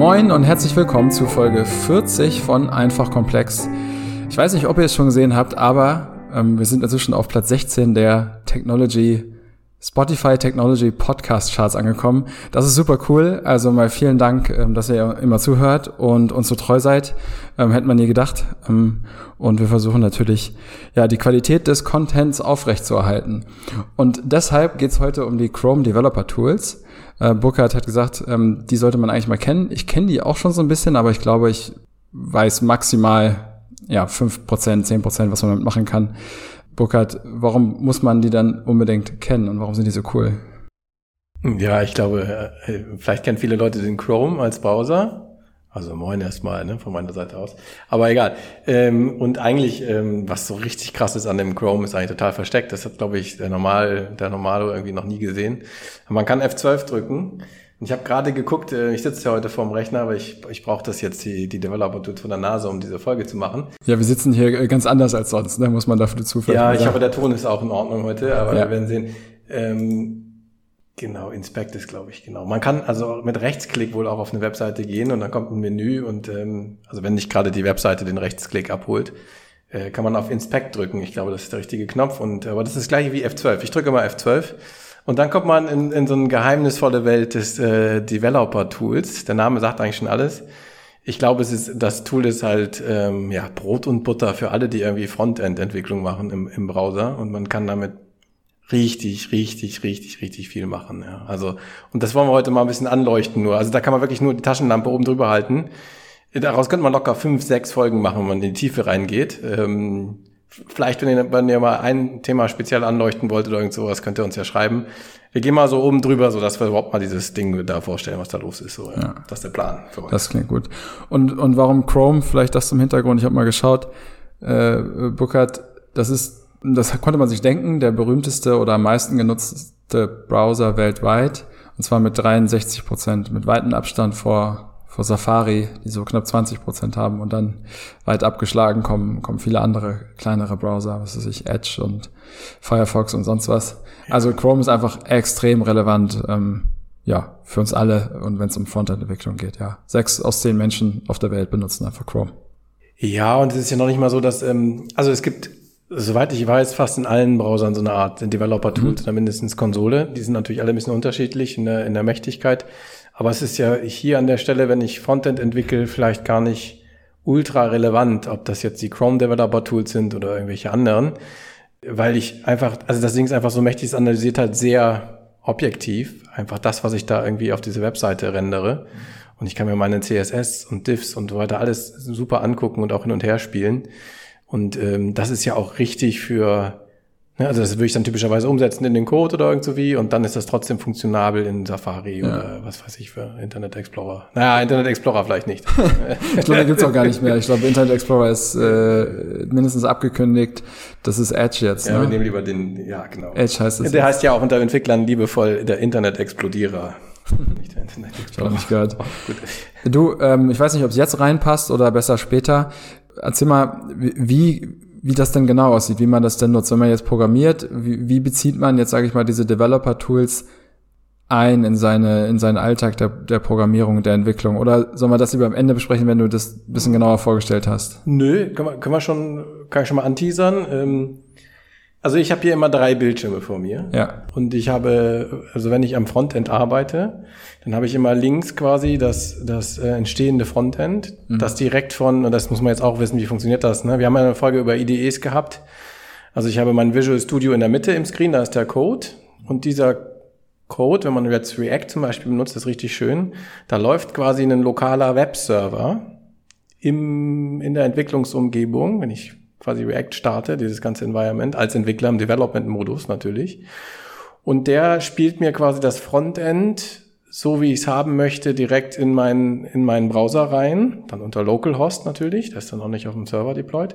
Moin und herzlich willkommen zu Folge 40 von Einfach Komplex. Ich weiß nicht, ob ihr es schon gesehen habt, aber ähm, wir sind inzwischen auf Platz 16 der Technology Spotify Technology Podcast Charts angekommen. Das ist super cool. Also mal vielen Dank, ähm, dass ihr immer zuhört und uns so treu seid. Ähm, hätte man nie gedacht. Ähm, und wir versuchen natürlich, ja, die Qualität des Contents aufrechtzuerhalten. Und deshalb geht's heute um die Chrome Developer Tools. Äh, Burkhard hat gesagt, ähm, die sollte man eigentlich mal kennen. Ich kenne die auch schon so ein bisschen, aber ich glaube, ich weiß maximal ja, fünf Prozent, zehn Prozent, was man damit machen kann. Burkhard, warum muss man die dann unbedingt kennen und warum sind die so cool? Ja, ich glaube, äh, vielleicht kennen viele Leute den Chrome als Browser. Also moin erstmal, ne, von meiner Seite aus. Aber egal. Ähm, und eigentlich, ähm, was so richtig krass ist an dem Chrome, ist eigentlich total versteckt. Das hat, glaube ich, der normal, der Normalo irgendwie noch nie gesehen. Man kann F12 drücken ich habe gerade geguckt, äh, ich sitze ja heute vorm Rechner, aber ich, ich brauche das jetzt, die, die Developer-Tools von der Nase, um diese Folge zu machen. Ja, wir sitzen hier äh, ganz anders als sonst, ne? muss man dafür zufällig Ja, ich hoffe, der Ton ist auch in Ordnung heute, aber ja. wir werden sehen. Ähm, Genau, Inspect ist, glaube ich, genau. Man kann also mit Rechtsklick wohl auch auf eine Webseite gehen und dann kommt ein Menü und ähm, also wenn nicht gerade die Webseite den Rechtsklick abholt, äh, kann man auf Inspect drücken. Ich glaube, das ist der richtige Knopf und aber das ist das gleiche wie F12. Ich drücke mal F12 und dann kommt man in, in so eine geheimnisvolle Welt des äh, Developer-Tools. Der Name sagt eigentlich schon alles. Ich glaube, es ist, das Tool ist halt ähm, ja, Brot und Butter für alle, die irgendwie Frontend-Entwicklung machen im, im Browser. Und man kann damit richtig, richtig, richtig, richtig viel machen. Ja. Also, und das wollen wir heute mal ein bisschen anleuchten nur. Also da kann man wirklich nur die Taschenlampe oben drüber halten. Daraus könnte man locker fünf, sechs Folgen machen, wenn man in die Tiefe reingeht. Ähm, Vielleicht, wenn ihr, wenn ihr mal ein Thema speziell anleuchten wollt oder irgend sowas, könnt ihr uns ja schreiben. Wir gehen mal so oben drüber, so dass wir überhaupt mal dieses Ding da vorstellen, was da los ist. So, ja. ja. Das ist der Plan für euch. Das klingt gut. Und, und warum Chrome? Vielleicht das zum Hintergrund. Ich habe mal geschaut. Äh, Burkhard, das ist, das konnte man sich denken, der berühmteste oder am meisten genutzte Browser weltweit. Und zwar mit 63 Prozent, mit weitem Abstand vor vor Safari, die so knapp 20 Prozent haben und dann weit abgeschlagen kommen, kommen viele andere kleinere Browser, was weiß ich, Edge und Firefox und sonst was. Also Chrome ist einfach extrem relevant, ähm, ja, für uns alle und wenn es um Frontend-Entwicklung geht, ja. Sechs aus zehn Menschen auf der Welt benutzen einfach Chrome. Ja, und es ist ja noch nicht mal so, dass, ähm, also es gibt, soweit ich weiß, fast in allen Browsern so eine Art Developer-Tools mhm. oder mindestens Konsole. Die sind natürlich alle ein bisschen unterschiedlich in der, in der Mächtigkeit. Aber es ist ja hier an der Stelle, wenn ich Frontend entwickle, vielleicht gar nicht ultra relevant, ob das jetzt die Chrome Developer Tools sind oder irgendwelche anderen, weil ich einfach, also das Ding ist einfach so mächtig, es analysiert halt sehr objektiv, einfach das, was ich da irgendwie auf diese Webseite rendere. Und ich kann mir meine CSS und Diffs und so weiter alles super angucken und auch hin und her spielen. Und ähm, das ist ja auch richtig für Ne, also das würde ich dann typischerweise umsetzen in den Code oder irgendwie und dann ist das trotzdem funktionabel in Safari ja. oder was weiß ich für Internet Explorer. Naja, Internet Explorer vielleicht nicht. ich glaube, da gibt's auch gar nicht mehr. Ich glaube, Internet Explorer ist äh, mindestens abgekündigt. Das ist Edge jetzt. Ja, ne? wir nehmen lieber den, ja genau. Edge heißt es. Der heißt ja auch unter Entwicklern liebevoll der Internet Explodierer. nicht der Internet Explorer. Ich nicht gehört. Oh, du, ähm, ich weiß nicht, ob es jetzt reinpasst oder besser später. Erzähl mal, wie wie das denn genau aussieht, wie man das denn nutzt. Wenn man jetzt programmiert, wie, wie bezieht man jetzt, sage ich mal, diese Developer-Tools ein in seine in seinen Alltag der, der Programmierung, der Entwicklung? Oder sollen wir das lieber am Ende besprechen, wenn du das bisschen genauer vorgestellt hast? Nö, können wir, können wir schon, kann ich schon mal anteasern. Ähm also ich habe hier immer drei Bildschirme vor mir. Ja. Und ich habe, also wenn ich am Frontend arbeite, dann habe ich immer links quasi das, das äh, entstehende Frontend, mhm. das direkt von, und das muss man jetzt auch wissen, wie funktioniert das. Ne? Wir haben eine Folge über IDEs gehabt. Also ich habe mein Visual Studio in der Mitte im Screen, da ist der Code. Und dieser Code, wenn man jetzt React zum Beispiel benutzt, ist richtig schön. Da läuft quasi ein lokaler Webserver im, in der Entwicklungsumgebung, wenn ich quasi React starte, dieses ganze Environment, als Entwickler im Development-Modus natürlich. Und der spielt mir quasi das Frontend, so wie ich es haben möchte, direkt in meinen, in meinen Browser rein, dann unter Localhost natürlich, das ist dann auch nicht auf dem Server deployed.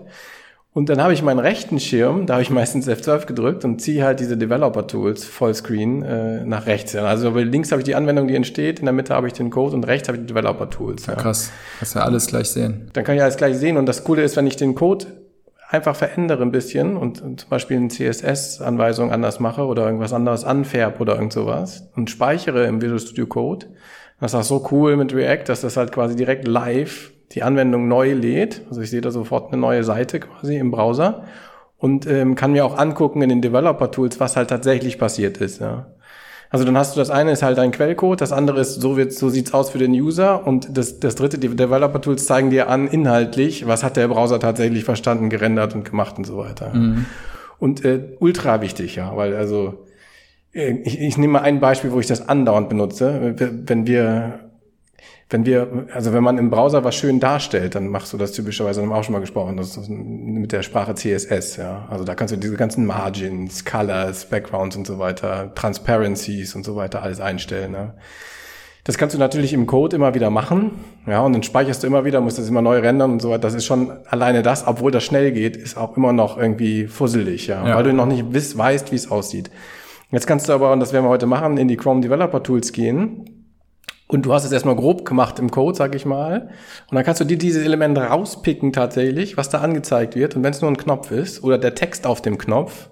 Und dann habe ich meinen rechten Schirm, da habe ich meistens F12 gedrückt und ziehe halt diese Developer-Tools Vollscreen äh, nach rechts. Also links habe ich die Anwendung, die entsteht, in der Mitte habe ich den Code und rechts habe ich die Developer-Tools. Ja. Krass, kannst ja alles gleich sehen. Dann kann ich alles gleich sehen und das Coole ist, wenn ich den Code einfach verändere ein bisschen und, und zum Beispiel eine CSS-Anweisung anders mache oder irgendwas anderes anfärbe oder irgend sowas und speichere im Visual Studio Code, das ist auch so cool mit React, dass das halt quasi direkt live die Anwendung neu lädt. Also ich sehe da sofort eine neue Seite quasi im Browser und ähm, kann mir auch angucken in den Developer-Tools, was halt tatsächlich passiert ist. Ja. Also dann hast du das eine ist halt ein Quellcode, das andere ist, so wird, so sieht's aus für den User und das, das dritte, die Developer-Tools zeigen dir an, inhaltlich, was hat der Browser tatsächlich verstanden, gerendert und gemacht und so weiter. Mhm. Und äh, ultra wichtig, ja, weil also äh, ich, ich nehme mal ein Beispiel, wo ich das andauernd benutze. Wenn wir wenn wir, also wenn man im Browser was schön darstellt, dann machst du das typischerweise, haben wir auch schon mal gesprochen, das ist mit der Sprache CSS, ja. Also da kannst du diese ganzen Margins, Colors, Backgrounds und so weiter, Transparencies und so weiter alles einstellen, ne? Das kannst du natürlich im Code immer wieder machen, ja, und dann speicherst du immer wieder, musst das immer neu rendern und so weiter. Das ist schon alleine das, obwohl das schnell geht, ist auch immer noch irgendwie fusselig, ja, ja. weil du noch nicht weißt, wie es aussieht. Jetzt kannst du aber, und das werden wir heute machen, in die Chrome Developer Tools gehen und du hast es erstmal grob gemacht im Code, sag ich mal. Und dann kannst du dir dieses Element rauspicken tatsächlich, was da angezeigt wird. Und wenn es nur ein Knopf ist oder der Text auf dem Knopf,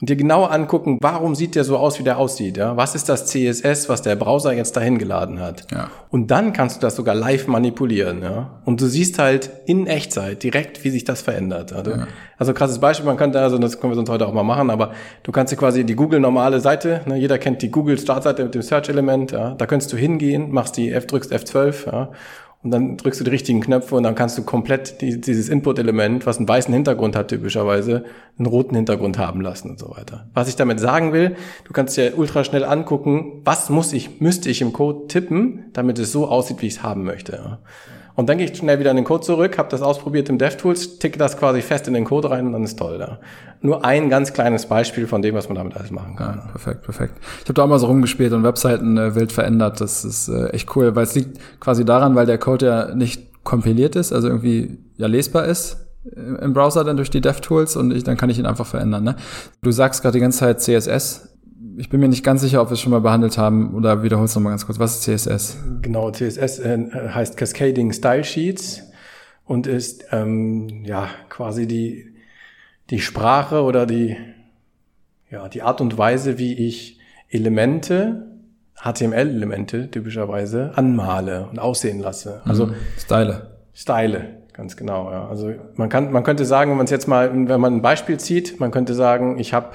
und dir genau angucken, warum sieht der so aus, wie der aussieht. Ja? Was ist das CSS, was der Browser jetzt dahin geladen hat? Ja. Und dann kannst du das sogar live manipulieren. Ja? Und du siehst halt in Echtzeit direkt, wie sich das verändert. Also, ja. also krasses Beispiel, man könnte, also das können wir sonst heute auch mal machen, aber du kannst dir quasi die Google normale Seite, ne, jeder kennt die Google Startseite mit dem Search-Element, ja? da könntest du hingehen, machst die F, drückst F12, ja? Und dann drückst du die richtigen Knöpfe und dann kannst du komplett die, dieses Input-Element, was einen weißen Hintergrund hat typischerweise, einen roten Hintergrund haben lassen und so weiter. Was ich damit sagen will, du kannst dir ultra schnell angucken, was muss ich, müsste ich im Code tippen, damit es so aussieht, wie ich es haben möchte. Und dann gehe ich schnell wieder in den Code zurück, habe das ausprobiert im DevTools, ticke das quasi fest in den Code rein und dann ist toll da. Nur ein ganz kleines Beispiel von dem, was man damit alles machen kann. Ja, perfekt, perfekt. Ich habe da auch mal so rumgespielt und Webseiten äh, wild verändert. Das ist äh, echt cool, weil es liegt quasi daran, weil der Code ja nicht kompiliert ist, also irgendwie ja lesbar ist äh, im Browser dann durch die DevTools und ich, dann kann ich ihn einfach verändern. Ne? Du sagst gerade die ganze Zeit CSS ich bin mir nicht ganz sicher, ob wir es schon mal behandelt haben oder wiederholst du noch mal ganz kurz. Was ist CSS? Genau, CSS äh, heißt Cascading Style Sheets und ist ähm, ja quasi die die Sprache oder die ja die Art und Weise, wie ich Elemente HTML-Elemente typischerweise anmale und aussehen lasse. Also mhm. Style. Style, ganz genau. Ja. Also man kann, man könnte sagen, wenn man es jetzt mal, wenn man ein Beispiel zieht, man könnte sagen, ich habe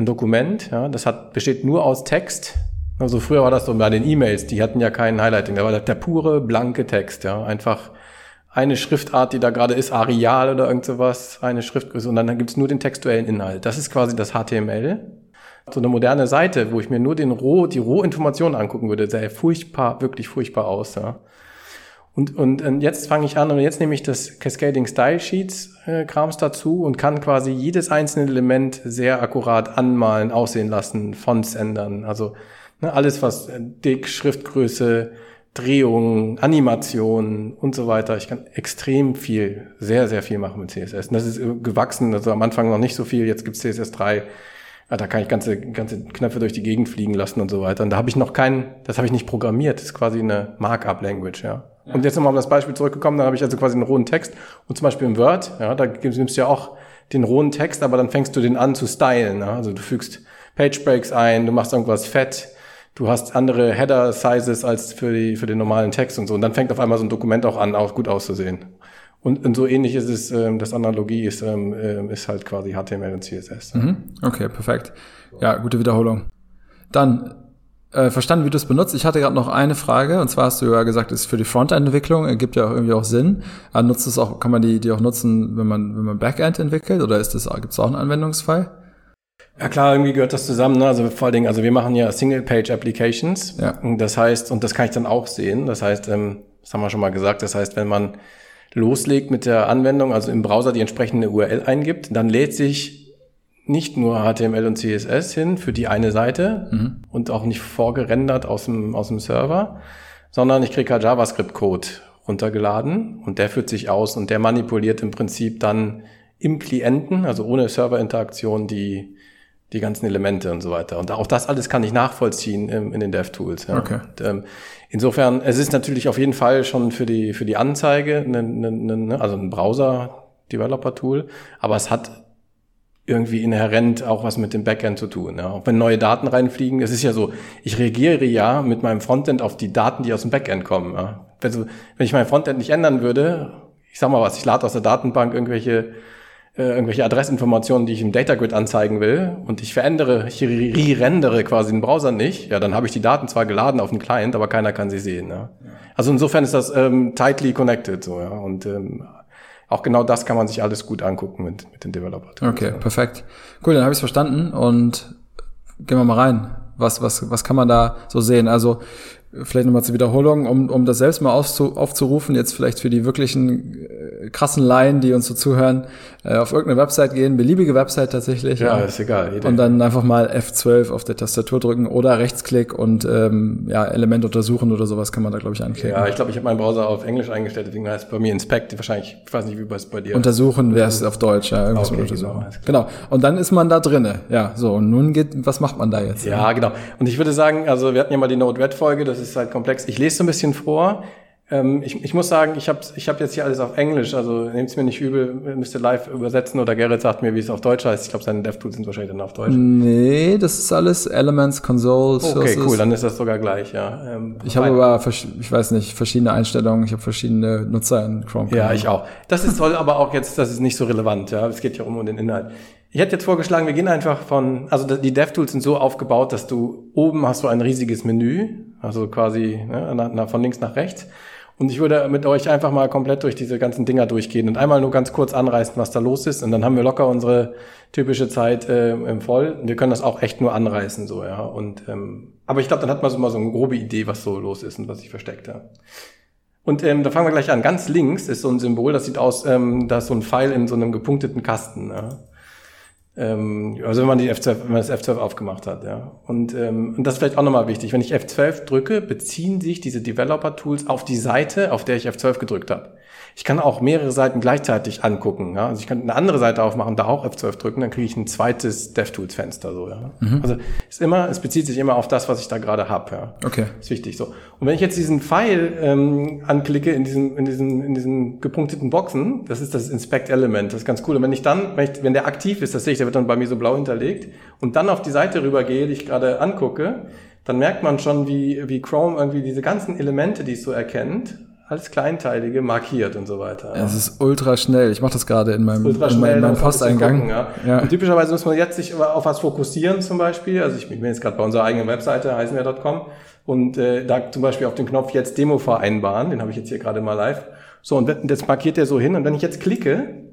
ein Dokument, ja, das hat, besteht nur aus Text. Also früher war das so bei den E-Mails, die hatten ja kein Highlighting, da war der pure, blanke Text, ja, einfach eine Schriftart, die da gerade ist, Arial oder irgend sowas, eine Schriftgröße und dann gibt's nur den textuellen Inhalt. Das ist quasi das HTML. So eine moderne Seite, wo ich mir nur den Roh, die Rohinformationen angucken würde, sähe furchtbar, wirklich furchtbar aus. Ja. Und, und, und jetzt fange ich an und jetzt nehme ich das Cascading Style Sheets äh, Krams dazu und kann quasi jedes einzelne Element sehr akkurat anmalen, aussehen lassen, Fonts ändern. Also ne, alles, was äh, dick, Schriftgröße, Drehungen, Animationen und so weiter. Ich kann extrem viel, sehr, sehr viel machen mit CSS. Und das ist äh, gewachsen, also am Anfang noch nicht so viel, jetzt gibt's CSS 3. Ja, da kann ich ganze, ganze Knöpfe durch die Gegend fliegen lassen und so weiter. Und da habe ich noch keinen, das habe ich nicht programmiert, das ist quasi eine Markup-Language, ja. Und jetzt nochmal um das Beispiel zurückgekommen, dann habe ich also quasi einen rohen Text und zum Beispiel im Word, ja, da nimmst du ja auch den rohen Text, aber dann fängst du den an zu stylen. Ja? Also du fügst Page Breaks ein, du machst irgendwas fett, du hast andere Header Sizes als für die für den normalen Text und so und dann fängt auf einmal so ein Dokument auch an, auch gut auszusehen. Und, und so ähnlich ist es, ähm, das Analogie ist, ähm, ähm ist halt quasi HTML und CSS. Mhm. Okay, perfekt. Ja, gute Wiederholung. Dann äh, verstanden, wie du es benutzt. Ich hatte gerade noch eine Frage, und zwar hast du ja gesagt, es ist für die Frontend-Entwicklung, ergibt ja auch irgendwie auch Sinn. Aber nutzt es auch, kann man die, die auch nutzen, wenn man, wenn man Backend entwickelt, oder ist das, gibt es auch einen Anwendungsfall? Ja klar, irgendwie gehört das zusammen. Ne? Also vor allen Dingen, also wir machen ja Single-Page-Applications. Ja. Das heißt, und das kann ich dann auch sehen. Das heißt, ähm, das haben wir schon mal gesagt. Das heißt, wenn man loslegt mit der Anwendung, also im Browser die entsprechende URL eingibt, dann lädt sich nicht nur HTML und CSS hin für die eine Seite mhm. und auch nicht vorgerendert aus dem, aus dem Server, sondern ich kriege halt JavaScript-Code runtergeladen und der führt sich aus und der manipuliert im Prinzip dann im Klienten, also ohne Serverinteraktion, die, die ganzen Elemente und so weiter. Und auch das alles kann ich nachvollziehen in, in den DevTools. Ja. Okay. Und, ähm, insofern, es ist natürlich auf jeden Fall schon für die, für die Anzeige, ne, ne, ne, also ein Browser Developer-Tool, aber es hat irgendwie inhärent auch was mit dem Backend zu tun. Ja. Auch wenn neue Daten reinfliegen, es ist ja so, ich reagiere ja mit meinem Frontend auf die Daten, die aus dem Backend kommen. Ja. Wenn, so, wenn ich mein Frontend nicht ändern würde, ich sag mal was, ich lade aus der Datenbank irgendwelche irgendwelche Adressinformationen, die ich im Data Grid anzeigen will und ich verändere, ich re-rendere quasi den Browser nicht, ja, dann habe ich die Daten zwar geladen auf den Client, aber keiner kann sie sehen. Ja. Also insofern ist das ähm, tightly connected so, ja. Und ähm, auch genau das kann man sich alles gut angucken mit, mit den Developer. Okay, perfekt. Cool, dann habe ich es verstanden und gehen wir mal rein. Was, was, was kann man da so sehen? Also vielleicht nochmal zur Wiederholung, um, um das selbst mal aufzu, aufzurufen, jetzt vielleicht für die wirklichen äh, krassen Laien, die uns so zuhören, äh, auf irgendeine Website gehen, beliebige Website tatsächlich. Ja, ja. ist egal. Jede. Und dann einfach mal F12 auf der Tastatur drücken oder Rechtsklick und ähm, ja, Element untersuchen oder sowas kann man da, glaube ich, anklicken. Ja, ich glaube, ich habe meinen Browser auf Englisch eingestellt, deswegen heißt bei mir Inspect, wahrscheinlich, ich weiß nicht, wie es bei dir Untersuchen wäre es auf Deutsch, ja, irgendwas okay, untersuchen. Genau, genau. Und dann ist man da drinne. Ja, so, und nun geht, was macht man da jetzt? Ja, genau. Und ich würde sagen, also wir hatten ja mal die Node-RED-Folge, das ist halt komplex. Ich lese so ein bisschen vor. Ähm, ich, ich muss sagen, ich habe ich hab jetzt hier alles auf Englisch, also nehmt es mir nicht übel, müsst ihr live übersetzen oder Gerrit sagt mir, wie es auf Deutsch heißt. Ich glaube, seine DevTools sind wahrscheinlich dann auf Deutsch. Nee, das ist alles Elements, Console, Sources. Okay, cool, dann ist das sogar gleich, ja. Ähm, ich habe aber, ich weiß nicht, verschiedene Einstellungen, ich habe verschiedene Nutzer in Chrome. Ja, ich auch. Das ist toll, aber auch jetzt, das ist nicht so relevant, ja. Es geht ja um den Inhalt. Ich hätte jetzt vorgeschlagen, wir gehen einfach von, also die DevTools sind so aufgebaut, dass du oben hast du ein riesiges Menü, also quasi ne, von links nach rechts. Und ich würde mit euch einfach mal komplett durch diese ganzen Dinger durchgehen und einmal nur ganz kurz anreißen, was da los ist. Und dann haben wir locker unsere typische Zeit äh, im Voll. Wir können das auch echt nur anreißen, so, ja. Und, ähm, aber ich glaube, dann hat man so mal so eine grobe Idee, was so los ist und was sich versteckt, ja. Und ähm, da fangen wir gleich an. Ganz links ist so ein Symbol, das sieht aus, ähm, da ist so ein Pfeil in so einem gepunkteten Kasten. Ja. Ähm, also wenn man die F12, wenn man das F12 aufgemacht hat, ja. Und, ähm, und das ist vielleicht auch nochmal wichtig. Wenn ich F12 drücke, beziehen sich diese Developer-Tools auf die Seite, auf der ich F12 gedrückt habe. Ich kann auch mehrere Seiten gleichzeitig angucken. Ja? Also ich kann eine andere Seite aufmachen, da auch F12 drücken, dann kriege ich ein zweites DevTools-Fenster. So, ja? Mhm. Also ist immer, es bezieht sich immer auf das, was ich da gerade habe. Ja? Okay. Ist wichtig so. Und wenn ich jetzt diesen Pfeil ähm, anklicke in diesen, in diesen, in diesen gepunkteten Boxen, das ist das Inspect-Element, das ist ganz cool. Und wenn ich dann, wenn, ich, wenn der aktiv ist, das sehe ich, der wird dann bei mir so blau hinterlegt, und dann auf die Seite rübergehe, die ich gerade angucke, dann merkt man schon, wie, wie Chrome irgendwie diese ganzen Elemente, die es so erkennt, alles Kleinteilige markiert und so weiter. Ja. Es ist ultra schnell. Ich mache das gerade in meinem, ultra schnell, in meinem Posteingang. Gucken, ja. Ja. Und typischerweise muss man jetzt sich auf was fokussieren zum Beispiel. Also ich bin jetzt gerade bei unserer eigenen Webseite, heißenwer.com und äh, da zum Beispiel auf den Knopf jetzt Demo vereinbaren, den habe ich jetzt hier gerade mal live. So, und das markiert er so hin. Und wenn ich jetzt klicke,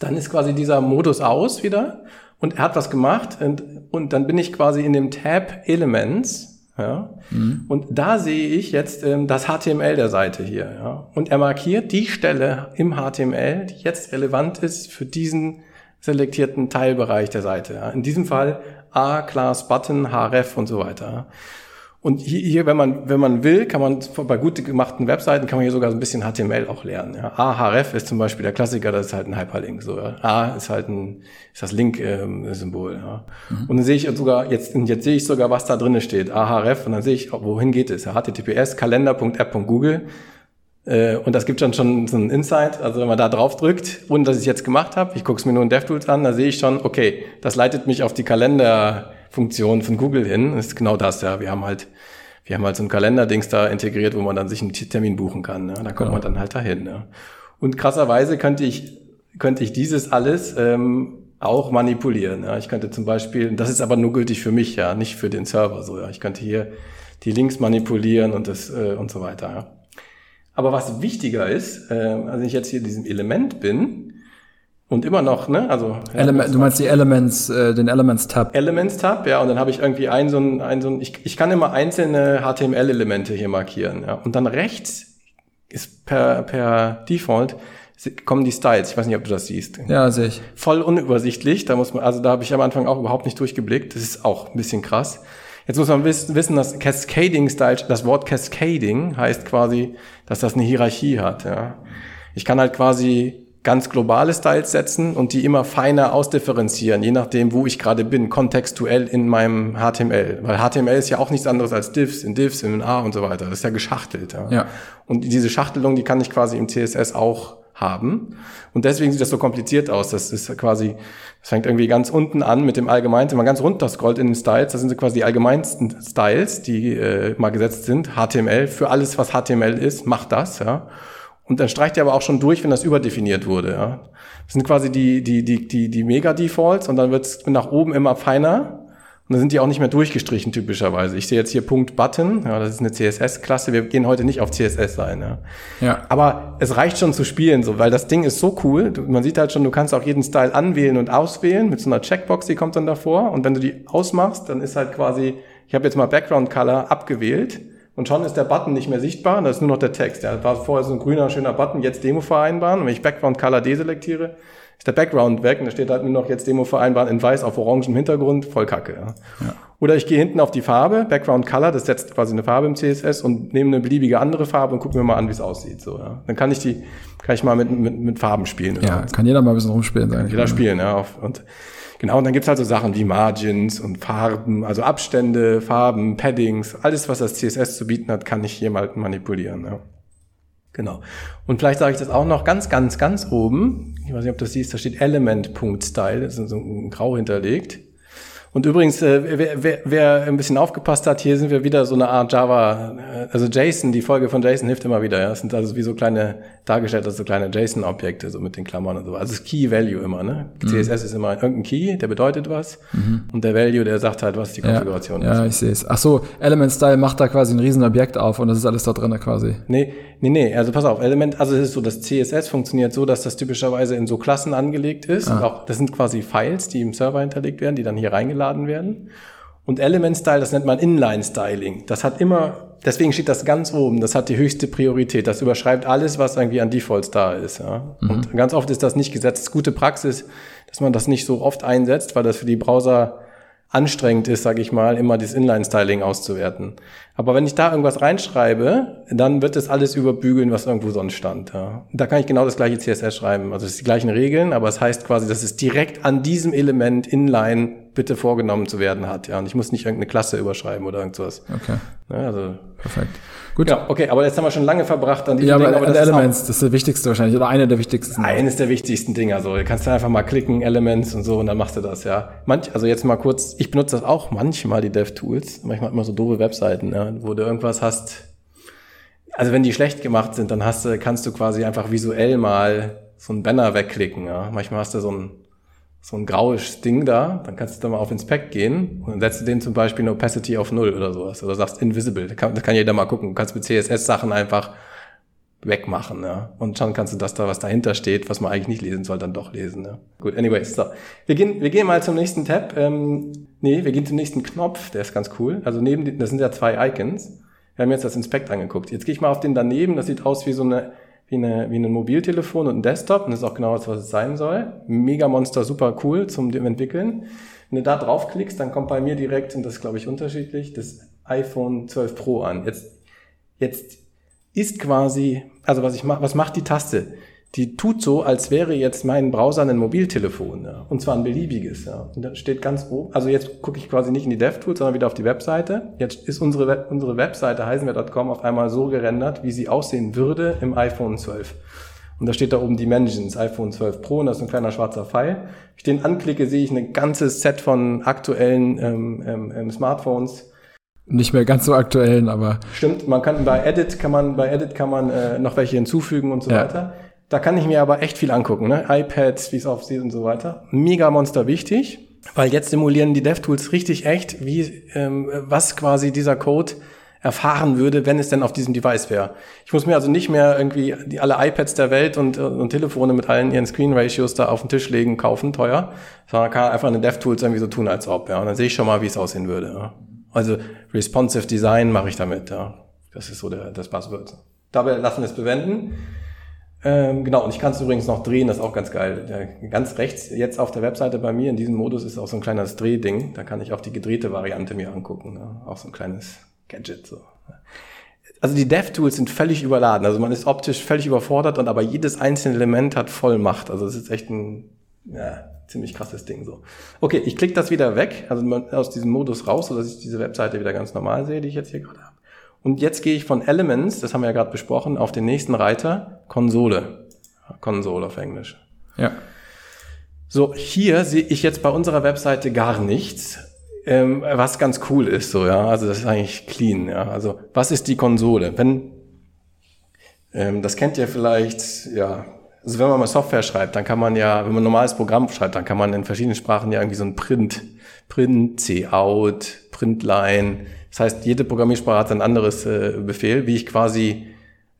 dann ist quasi dieser Modus aus wieder und er hat was gemacht und, und dann bin ich quasi in dem Tab Elements ja? Mhm. Und da sehe ich jetzt ähm, das HTML der Seite hier. Ja? Und er markiert die Stelle im HTML, die jetzt relevant ist für diesen selektierten Teilbereich der Seite. Ja? In diesem Fall A, Class, Button, href und so weiter. Und hier, hier, wenn man, wenn man will, kann man bei gut gemachten Webseiten kann man hier sogar so ein bisschen HTML auch lernen. Ja. Ahref ist zum Beispiel der Klassiker, das ist halt ein Hyperlink. So. Ja. A ist halt ein, ist das Link-Symbol. Ähm, ja. Mhm. Und dann sehe ich sogar, jetzt, jetzt sehe ich sogar, was da drinnen steht. Ahref und dann sehe ich, wohin geht es? Ja. HTTPS, kalender.app.google. Äh, und das gibt dann schon so einen Insight. Also wenn man da drauf drückt, ohne dass ich es jetzt gemacht habe, ich gucke es mir nur in DevTools an, da sehe ich schon, okay, das leitet mich auf die Kalender Funktion von Google hin. Das ist genau das, ja. Wir haben halt, wir haben halt so ein Kalenderdings da integriert, wo man dann sich einen Termin buchen kann. Ja. Da kommt genau. man dann halt dahin. Ja. Und krasserweise könnte ich, könnte ich dieses alles ähm, auch manipulieren. Ja. Ich könnte zum Beispiel, das ist aber nur gültig für mich, ja, nicht für den Server. So, ja. Ich könnte hier die Links manipulieren und das äh, und so weiter. Ja. Aber was wichtiger ist, äh, also ich jetzt hier in diesem Element bin, und immer noch, ne? Also ja, Element, du meinst die Elements, äh, den Elements Tab. Elements Tab, ja. Und dann habe ich irgendwie ein so ein, ein so ein ich, ich kann immer einzelne HTML-Elemente hier markieren, ja. Und dann rechts ist per per Default kommen die Styles. Ich weiß nicht, ob du das siehst. Ja, sehe ich. Voll unübersichtlich. Da muss man, also da habe ich am Anfang auch überhaupt nicht durchgeblickt. Das ist auch ein bisschen krass. Jetzt muss man wissen, dass Cascading Style, das Wort Cascading heißt quasi, dass das eine Hierarchie hat. Ja. Ich kann halt quasi ganz globale Styles setzen und die immer feiner ausdifferenzieren, je nachdem, wo ich gerade bin, kontextuell in meinem HTML. Weil HTML ist ja auch nichts anderes als Diffs, in Diffs, in A und so weiter. Das ist ja geschachtelt. Ja. ja. Und diese Schachtelung, die kann ich quasi im CSS auch haben. Und deswegen sieht das so kompliziert aus. Das ist quasi, das fängt irgendwie ganz unten an mit dem Allgemeinen. Wenn man ganz runter scrollt in den Styles, das sind so quasi die allgemeinsten Styles, die äh, mal gesetzt sind. HTML, für alles, was HTML ist, macht das, ja. Und dann streicht er aber auch schon durch, wenn das überdefiniert wurde, ja. Das sind quasi die, die, die, die, die Mega-Defaults und dann wird es nach oben immer feiner. Und dann sind die auch nicht mehr durchgestrichen typischerweise. Ich sehe jetzt hier Punkt Button, ja, das ist eine CSS-Klasse. Wir gehen heute nicht auf CSS ein. Ja. ja. Aber es reicht schon zu spielen, so, weil das Ding ist so cool. Man sieht halt schon, du kannst auch jeden Style anwählen und auswählen mit so einer Checkbox, die kommt dann davor. Und wenn du die ausmachst, dann ist halt quasi, ich habe jetzt mal Background Color abgewählt und schon ist der Button nicht mehr sichtbar. Das ist nur noch der Text. Ja, war vorher so ein grüner schöner Button, jetzt Demo vereinbaren. Und wenn ich Background Color deselektiere, ist der Background weg und da steht halt nur noch jetzt Demo vereinbaren in weiß auf orangem Hintergrund, voll kacke. Ja. ja. Oder ich gehe hinten auf die Farbe, Background Color, das setzt quasi eine Farbe im CSS und nehme eine beliebige andere Farbe und gucke mir mal an, wie es aussieht. So, ja. Dann kann ich die, kann ich mal mit, mit, mit Farben spielen. Ja, kann jeder mal ein bisschen rumspielen. Kann jeder spielen, ja. Und genau, und dann gibt's halt so Sachen wie Margins und Farben, also Abstände, Farben, Paddings, alles, was das CSS zu bieten hat, kann ich hier mal manipulieren. Ja. Genau. Und vielleicht sage ich das auch noch ganz, ganz, ganz oben. Ich weiß nicht, ob das siehst, da steht Element.style, das ist so ein Grau hinterlegt. Und übrigens, äh, wer, wer, wer ein bisschen aufgepasst hat, hier sind wir wieder so eine Art Java, äh, also JSON, die Folge von JSON hilft immer wieder. Ja? Das sind also wie so kleine, dargestellt als so kleine JSON-Objekte, so mit den Klammern und so. Also das Key Value immer, ne? Mhm. CSS ist immer irgendein Key, der bedeutet was. Mhm. Und der Value, der sagt halt, was die Konfiguration ja, ist. Ja, ich sehe es. Ach so, Element Style macht da quasi ein Riesenobjekt auf und das ist alles da drin quasi. Nee, nee, nee. Also pass auf, Element, also es ist so, das CSS funktioniert so, dass das typischerweise in so Klassen angelegt ist. Ah. Auch, das sind quasi Files, die im Server hinterlegt werden, die dann hier reingeladen hochgeladen werden. Und Element Style, das nennt man Inline Styling. Das hat immer, deswegen steht das ganz oben, das hat die höchste Priorität. Das überschreibt alles, was irgendwie an Defaults da ist. Ja. Mhm. Und ganz oft ist das nicht gesetzt. Das ist gute Praxis, dass man das nicht so oft einsetzt, weil das für die Browser anstrengend ist, sage ich mal, immer das Inline-Styling auszuwerten. Aber wenn ich da irgendwas reinschreibe, dann wird das alles überbügeln, was irgendwo sonst stand. Ja. Da kann ich genau das gleiche CSS schreiben. Also es ist die gleichen Regeln, aber es heißt quasi, dass es direkt an diesem Element Inline bitte vorgenommen zu werden hat. Ja, und ich muss nicht irgendeine Klasse überschreiben oder irgendwas. Okay. Ja, also perfekt. Gut. Ja, okay, aber jetzt haben wir schon lange verbracht an die ja, Dinge. Aber, aber das Elements, das ist der wichtigste wahrscheinlich oder einer der wichtigsten. Eines der wichtigsten Dinge. Also, du kannst einfach mal klicken, Elements und so und dann machst du das, ja. Manch, also jetzt mal kurz, ich benutze das auch manchmal, die DevTools. Manchmal immer so doofe Webseiten, ja, wo du irgendwas hast. Also wenn die schlecht gemacht sind, dann hast du, kannst du quasi einfach visuell mal so ein Banner wegklicken, ja. Manchmal hast du so ein so ein graues Ding da, dann kannst du da mal auf Inspect gehen und dann setzt du den zum Beispiel eine Opacity auf Null oder sowas. Oder sagst Invisible. Da kann, da kann jeder mal gucken. Du kannst mit CSS-Sachen einfach wegmachen. Ja? Und schon kannst du das da, was dahinter steht, was man eigentlich nicht lesen soll, dann doch lesen. Ja? Gut, anyways, so. Wir gehen, wir gehen mal zum nächsten Tab. Ähm, nee, wir gehen zum nächsten Knopf, der ist ganz cool. Also neben, das sind ja zwei Icons. Wir haben jetzt das Inspect angeguckt. Jetzt gehe ich mal auf den daneben, das sieht aus wie so eine wie, eine, wie ein Mobiltelefon und ein Desktop. Und das ist auch genau das, was es sein soll. Mega Monster, super cool zum Entwickeln. Wenn du da draufklickst, dann kommt bei mir direkt, und das ist glaube ich unterschiedlich, das iPhone 12 Pro an. Jetzt, jetzt ist quasi, also was ich mache, was macht die Taste? Die tut so, als wäre jetzt mein Browser ein Mobiltelefon, ja. und zwar ein beliebiges. Ja. Und da steht ganz oben, also jetzt gucke ich quasi nicht in die DevTools, sondern wieder auf die Webseite. Jetzt ist unsere, Web, unsere Webseite heisenwer.com auf einmal so gerendert, wie sie aussehen würde im iPhone 12. Und da steht da oben Dimensions, iPhone 12 Pro, und das ist ein kleiner schwarzer Pfeil. Wenn ich den anklicke, sehe ich ein ganzes Set von aktuellen ähm, ähm, ähm Smartphones, nicht mehr ganz so aktuellen, aber stimmt. Man kann bei Edit kann man bei Edit kann man äh, noch welche hinzufügen und so ja. weiter. Da kann ich mir aber echt viel angucken, ne? iPads, wie es aussieht und so weiter. Mega Monster wichtig, weil jetzt simulieren die DevTools richtig echt, wie ähm, was quasi dieser Code erfahren würde, wenn es denn auf diesem Device wäre. Ich muss mir also nicht mehr irgendwie die, alle iPads der Welt und, und Telefone mit allen ihren Screen Ratios da auf den Tisch legen, kaufen, teuer, sondern kann einfach eine DevTools irgendwie so tun, als ob. Ja. Und dann sehe ich schon mal, wie es aussehen würde. Ja. Also responsive Design mache ich damit. Ja. Das ist so der, das Buzzword. Dabei lassen wir es bewenden. Ähm, genau, und ich kann es übrigens noch drehen, das ist auch ganz geil. Ganz rechts, jetzt auf der Webseite bei mir in diesem Modus ist auch so ein kleines Drehding. Da kann ich auch die gedrehte Variante mir angucken. Ne? Auch so ein kleines Gadget. So. Also die DevTools sind völlig überladen. Also man ist optisch völlig überfordert und aber jedes einzelne Element hat voll Macht. Also es ist echt ein ja, ziemlich krasses Ding so. Okay, ich klicke das wieder weg, also aus diesem Modus raus, sodass ich diese Webseite wieder ganz normal sehe, die ich jetzt hier gerade habe. Und jetzt gehe ich von Elements, das haben wir ja gerade besprochen, auf den nächsten Reiter, Konsole. Console auf Englisch. Ja. So, hier sehe ich jetzt bei unserer Webseite gar nichts, ähm, was ganz cool ist, so, ja. Also das ist eigentlich clean, ja. Also, was ist die Konsole? Wenn, ähm, das kennt ihr vielleicht, ja. Also wenn man mal Software schreibt, dann kann man ja, wenn man ein normales Programm schreibt, dann kann man in verschiedenen Sprachen ja irgendwie so ein Print, Print, C-Out, Printline. Das heißt, jede Programmiersprache hat ein anderes äh, Befehl, wie ich quasi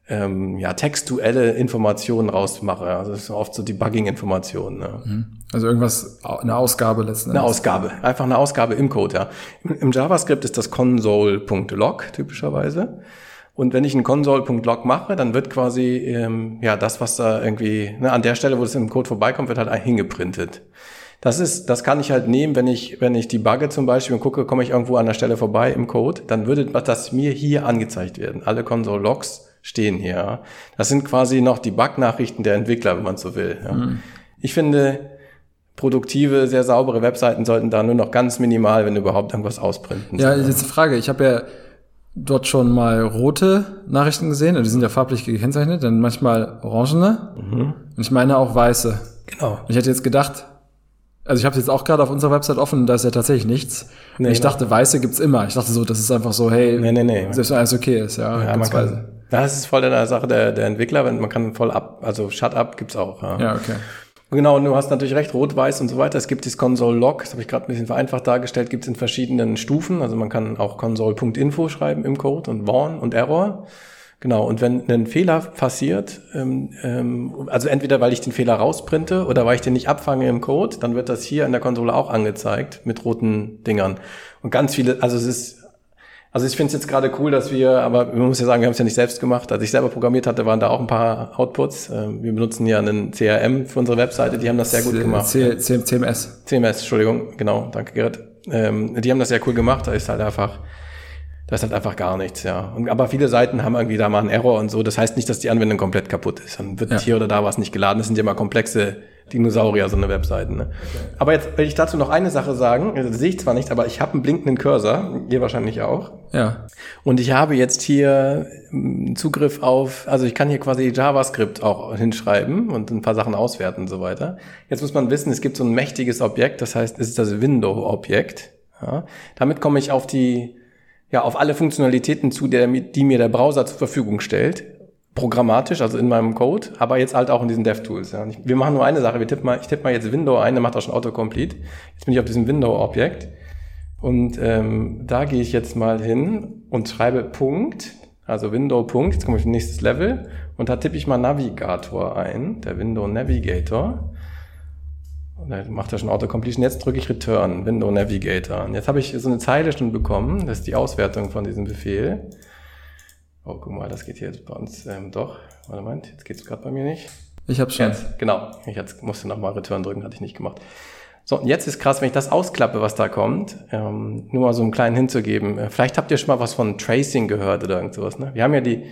ähm, ja, textuelle Informationen rausmache. Also das ist oft so Debugging-Informationen. Ne? Mhm. Also irgendwas, eine Ausgabe letzten Endes. Eine Ausgabe, einfach eine Ausgabe im Code, ja. Im, im JavaScript ist das console.log typischerweise. Und wenn ich einen console.log mache, dann wird quasi ähm, ja das, was da irgendwie ne, an der Stelle, wo es im Code vorbeikommt, wird halt hingeprintet. Das ist, das kann ich halt nehmen, wenn ich, wenn ich die bugge zum Beispiel und gucke, komme ich irgendwo an der Stelle vorbei im Code, dann würde das mir hier angezeigt werden. Alle Console-Logs stehen hier. Das sind quasi noch die Bug-Nachrichten der Entwickler, wenn man so will. Ja. Mhm. Ich finde, produktive, sehr saubere Webseiten sollten da nur noch ganz minimal, wenn überhaupt, irgendwas ausprinten. Ja, jetzt eine Frage. Ich habe ja dort schon mal rote Nachrichten gesehen, die sind ja farblich gekennzeichnet, dann manchmal orangene mhm. und ich meine auch weiße. Genau. Ich hätte jetzt gedacht, also ich habe jetzt auch gerade auf unserer Website offen, da ist ja tatsächlich nichts. Nee, ich genau. dachte, weiße gibt's immer. Ich dachte so, das ist einfach so, hey, nee, nee, nee. selbst wenn alles okay ist, ja, ja man kann, Das ist voll der Sache der, der Entwickler, wenn man kann voll ab, also Shut Up gibt's auch. Ja, ja okay. Genau, und du hast natürlich recht, Rot, Weiß und so weiter. Es gibt das Console Log, das habe ich gerade ein bisschen vereinfacht dargestellt, gibt es in verschiedenen Stufen. Also man kann auch console.info schreiben im Code und Warn und Error. Genau, und wenn ein Fehler passiert, ähm, ähm, also entweder weil ich den Fehler rausprinte oder weil ich den nicht abfange im Code, dann wird das hier in der Konsole auch angezeigt mit roten Dingern. Und ganz viele, also es ist also ich finde es jetzt gerade cool, dass wir, aber man muss ja sagen, wir haben es ja nicht selbst gemacht. Als ich selber programmiert hatte, waren da auch ein paar Outputs. Ähm, wir benutzen ja einen CRM für unsere Webseite, die haben das sehr gut gemacht. C C CMS. CMS, Entschuldigung, genau, danke Gerrit. Ähm, die haben das sehr cool gemacht, da ist halt einfach, da ist halt einfach gar nichts, ja. Und, aber viele Seiten haben irgendwie da mal einen Error und so. Das heißt nicht, dass die Anwendung komplett kaputt ist. Dann wird ja. hier oder da was nicht geladen. Das sind ja immer komplexe Dinosaurier, so eine Webseite. Ne? Okay. Aber jetzt will ich dazu noch eine Sache sagen. Das sehe ich zwar nicht, aber ich habe einen blinkenden Cursor. Ihr wahrscheinlich auch. Ja. Und ich habe jetzt hier hm, Zugriff auf, also ich kann hier quasi JavaScript auch hinschreiben und ein paar Sachen auswerten und so weiter. Jetzt muss man wissen, es gibt so ein mächtiges Objekt, das heißt, es ist das Window-Objekt. Ja? Damit komme ich auf die, ja, auf alle Funktionalitäten zu, der, die mir der Browser zur Verfügung stellt programmatisch, also in meinem Code, aber jetzt halt auch in diesen DevTools. Ja. Wir machen nur eine Sache, wir tippen mal, ich tippe mal jetzt Window ein, der macht auch schon Autocomplete. Jetzt bin ich auf diesem Window-Objekt und ähm, da gehe ich jetzt mal hin und schreibe Punkt, also Window Punkt, jetzt komme ich auf nächstes Level und da tippe ich mal Navigator ein, der Window Navigator. Und dann macht er schon Autocompletion. Jetzt drücke ich Return, Window Navigator. Und jetzt habe ich so eine Zeile schon bekommen, das ist die Auswertung von diesem Befehl. Oh, guck mal, das geht hier jetzt bei uns ähm, doch. Warte mal, jetzt geht's gerade bei mir nicht. Ich habe schon. Jetzt, genau. Ich jetzt musste nochmal Return drücken, hatte ich nicht gemacht. So, und jetzt ist krass, wenn ich das ausklappe, was da kommt, ähm, nur mal so einen kleinen hinzugeben. Äh, vielleicht habt ihr schon mal was von Tracing gehört oder irgend sowas. Ne? Wir haben ja die,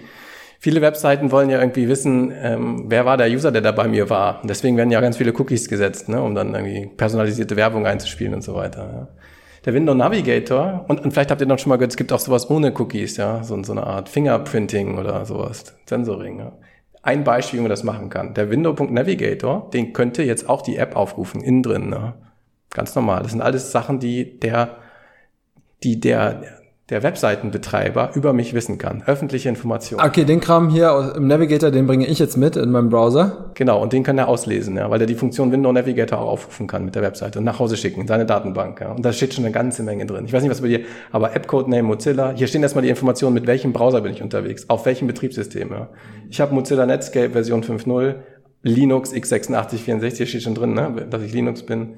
viele Webseiten wollen ja irgendwie wissen, ähm, wer war der User, der da bei mir war. Und deswegen werden ja ganz viele Cookies gesetzt, ne, um dann irgendwie personalisierte Werbung einzuspielen und so weiter. Ja der Window Navigator, und, und vielleicht habt ihr noch schon mal gehört, es gibt auch sowas ohne Cookies, ja, so, so eine Art Fingerprinting oder sowas, Sensoring. Ja. Ein Beispiel, wie man das machen kann. Der Window.Navigator, den könnte jetzt auch die App aufrufen, innen drin. Ne? Ganz normal. Das sind alles Sachen, die der, die der, der Webseitenbetreiber über mich wissen kann. Öffentliche Informationen. Okay, den Kram hier im Navigator, den bringe ich jetzt mit in meinem Browser. Genau, und den kann er auslesen, ja, weil er die Funktion Window Navigator auch aufrufen kann mit der Webseite und nach Hause schicken, in seine Datenbank. Ja. Und da steht schon eine ganze Menge drin. Ich weiß nicht, was bei dir, aber Appcode Name Mozilla. Hier stehen erstmal die Informationen, mit welchem Browser bin ich unterwegs, auf welchem Betriebssystem. Ja. Ich habe Mozilla Netscape Version 5.0 Linux x86 64 steht schon drin, ne, dass ich Linux bin.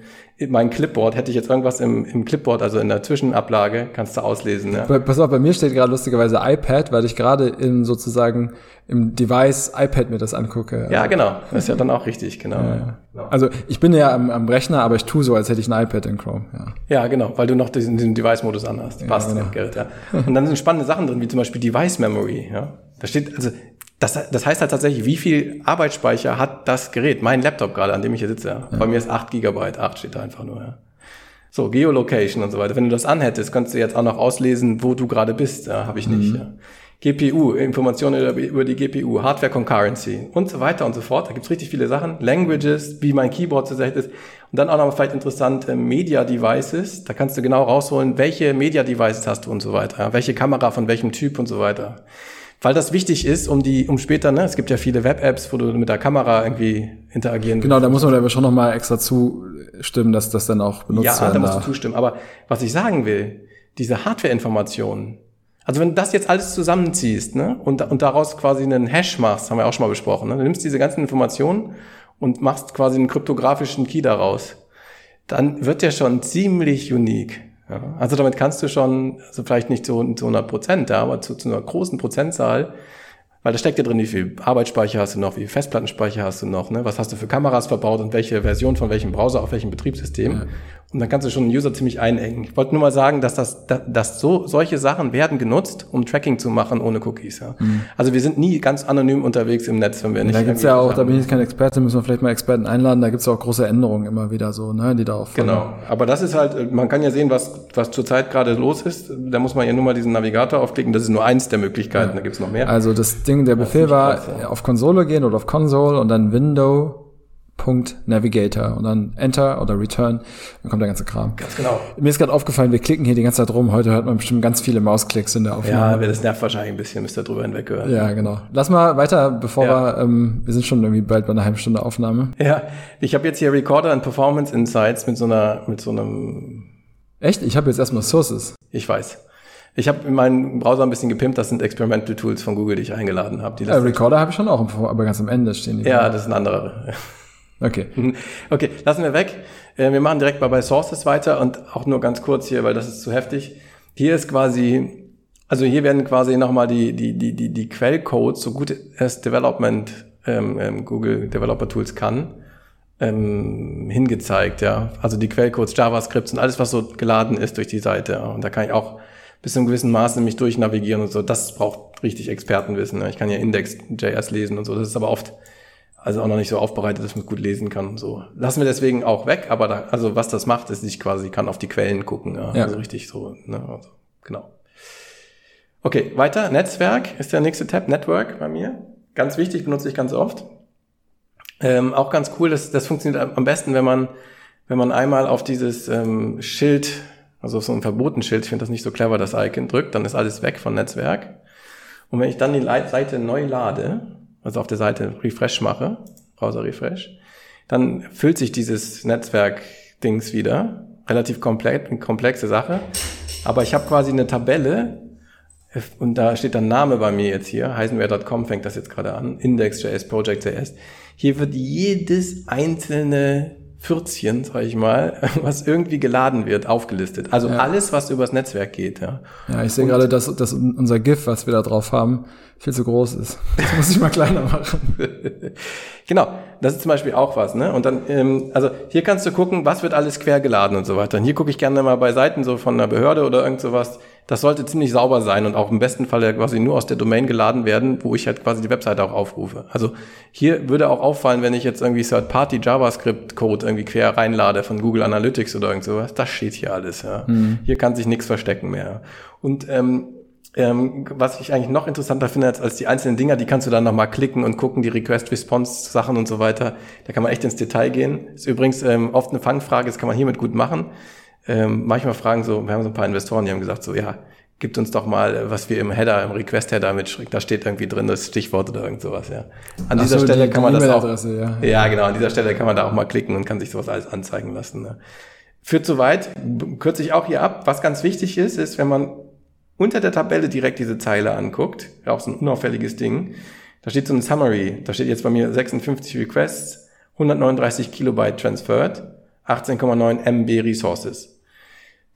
Mein Clipboard, hätte ich jetzt irgendwas im, im Clipboard, also in der Zwischenablage, kannst du auslesen. Ne? Pass auf, bei mir steht gerade lustigerweise iPad, weil ich gerade in sozusagen im Device iPad mir das angucke. Ja, genau. Das ist ja dann auch richtig, genau. Ja, ja. Also ich bin ja am, am Rechner, aber ich tue so, als hätte ich ein iPad in Chrome. Ja, ja genau, weil du noch diesen, diesen Device-Modus anhast. Passt, genau. Gerrit, ja. Und dann sind spannende Sachen drin, wie zum Beispiel Device Memory. Ja. Da steht, also das, das heißt halt tatsächlich, wie viel Arbeitsspeicher hat das Gerät? Mein Laptop gerade, an dem ich hier sitze. Ja. Ja. Bei mir ist 8 Gigabyte, 8 steht da einfach nur. Ja. So, Geolocation und so weiter. Wenn du das anhättest, könntest du jetzt auch noch auslesen, wo du gerade bist. Ja, habe ich nicht. Mhm. Ja. GPU, Informationen über die GPU, Hardware Concurrency und so weiter und so fort. Da gibt's richtig viele Sachen. Languages, wie mein Keyboard zurzeit ist. Und dann auch noch vielleicht interessant, Media Devices. Da kannst du genau rausholen, welche Media Devices hast du und so weiter. Welche Kamera von welchem Typ und so weiter. Weil das wichtig ist, um die, um später, ne, es gibt ja viele Web-Apps, wo du mit der Kamera irgendwie interagieren Genau, da muss man aber schon nochmal extra zustimmen, dass das dann auch benutzt wird. Ja, da musst du zustimmen. Aber was ich sagen will, diese Hardware-Informationen, also wenn du das jetzt alles zusammenziehst ne, und, und daraus quasi einen Hash machst, haben wir auch schon mal besprochen, ne, du nimmst diese ganzen Informationen und machst quasi einen kryptografischen Key daraus, dann wird der schon ziemlich unique. Ja. Also damit kannst du schon, also vielleicht nicht zu, zu 100 Prozent, ja, aber zu, zu einer großen Prozentzahl weil da steckt ja drin, wie viel Arbeitsspeicher hast du noch, wie viel Festplattenspeicher hast du noch, ne? was hast du für Kameras verbaut und welche Version von welchem Browser auf welchem Betriebssystem. Ja. Und dann kannst du schon einen User ziemlich einengen. Ich wollte nur mal sagen, dass das, dass so solche Sachen werden genutzt, um Tracking zu machen ohne Cookies. Ja. Mhm. Also wir sind nie ganz anonym unterwegs im Netz, wenn wir nicht. Da gibt's ja auch, da bin ich jetzt kein Experte, müssen wir vielleicht mal Experten einladen. Da gibt's auch große Änderungen immer wieder so, ne, die da auch. Genau. Aber das ist halt, man kann ja sehen, was was zurzeit gerade los ist. Da muss man ja nur mal diesen Navigator aufklicken. Das ist nur eins der Möglichkeiten. Ja. Da gibt's noch mehr. Also das Ding, der Befehl war auf Konsole gehen oder auf Console und dann Window Punkt Navigator und dann Enter oder Return, dann kommt der ganze Kram. Ganz genau. Mir ist gerade aufgefallen, wir klicken hier die ganze Zeit rum. Heute hört man bestimmt ganz viele Mausklicks in der Aufnahme. Ja, das nervt wahrscheinlich ein bisschen, müsst ihr drüber hinweg hören. Ja, genau. Lass mal weiter, bevor ja. wir, ähm, wir sind schon irgendwie bald bei einer halben Stunde Aufnahme. Ja, ich habe jetzt hier Recorder und Performance Insights mit so einer, mit so einem. Echt? Ich habe jetzt erstmal Sources. Ich weiß. Ich habe in meinen Browser ein bisschen gepimpt, das sind Experimental Tools von Google, die ich eingeladen habe. Ja, Recorder habe ich schon auch, aber ganz am Ende stehen die. Ja, das ist ein anderer. Okay. Okay, lassen wir weg. Äh, wir machen direkt mal bei Sources weiter und auch nur ganz kurz hier, weil das ist zu heftig. Hier ist quasi, also hier werden quasi nochmal die, die, die, die, die Quellcodes, so gut es Development ähm, ähm, Google Developer Tools kann, ähm, hingezeigt, ja. Also die Quellcodes, JavaScripts und alles, was so geladen ist durch die Seite. Und da kann ich auch bis zu einem gewissen Maß nämlich durchnavigieren und so. Das braucht richtig Expertenwissen. Ne? Ich kann ja Index.js lesen und so. Das ist aber oft also auch noch nicht so aufbereitet, dass man gut lesen kann und so. Lassen wir deswegen auch weg, aber da, also was das macht, ist, ich quasi kann auf die Quellen gucken. Ja, ja. Also richtig so, ne? Also, genau. Okay, weiter. Netzwerk ist der nächste Tab. Network bei mir. Ganz wichtig, benutze ich ganz oft. Ähm, auch ganz cool, das, das funktioniert am besten, wenn man, wenn man einmal auf dieses ähm, Schild also so ein Verbotenschild, ich finde das nicht so clever, das Icon drückt, dann ist alles weg von Netzwerk. Und wenn ich dann die Seite neu lade, also auf der Seite Refresh mache, Browser Refresh, dann füllt sich dieses Netzwerk-Dings wieder. Relativ komplex, komplexe Sache. Aber ich habe quasi eine Tabelle und da steht dann Name bei mir jetzt hier. Heisenware.com fängt das jetzt gerade an. Index.js, Project.js. Hier wird jedes einzelne Fürzchen, sag ich mal, was irgendwie geladen wird, aufgelistet. Also ja. alles, was übers Netzwerk geht. Ja, ja ich sehe gerade, dass, dass unser GIF, was wir da drauf haben, viel zu groß ist. Das muss ich mal kleiner machen. genau, das ist zum Beispiel auch was. Ne? Und dann, ähm, also hier kannst du gucken, was wird alles quer geladen und so weiter. Und hier gucke ich gerne mal bei Seiten so von einer Behörde oder irgend sowas. Das sollte ziemlich sauber sein und auch im besten Fall ja quasi nur aus der Domain geladen werden, wo ich halt quasi die Webseite auch aufrufe. Also hier würde auch auffallen, wenn ich jetzt irgendwie Third-Party JavaScript-Code irgendwie quer reinlade von Google Analytics oder irgend sowas. Das steht hier alles. Ja. Mhm. Hier kann sich nichts verstecken mehr. Und ähm, ähm, was ich eigentlich noch interessanter finde als, als die einzelnen Dinger, die kannst du dann nochmal klicken und gucken, die Request-Response-Sachen und so weiter. Da kann man echt ins Detail gehen. Ist übrigens ähm, oft eine Fangfrage, das kann man hiermit gut machen. Ähm, manchmal fragen so, wir haben so ein paar Investoren, die haben gesagt so, ja, gibt uns doch mal, was wir im Header, im Request-Header mitschreiben. Da steht irgendwie drin das Stichwort oder irgend sowas, ja. An Ach dieser so, Stelle die, kann man das auch, ja. ja, genau, an dieser Stelle kann man da auch mal klicken und kann sich sowas alles anzeigen lassen. Ne. Führt zu weit, kürze ich auch hier ab. Was ganz wichtig ist, ist, wenn man unter der Tabelle direkt diese Zeile anguckt, auch so ein unauffälliges Ding, da steht so ein Summary, da steht jetzt bei mir 56 Requests, 139 Kilobyte transferred, 18,9 MB Resources.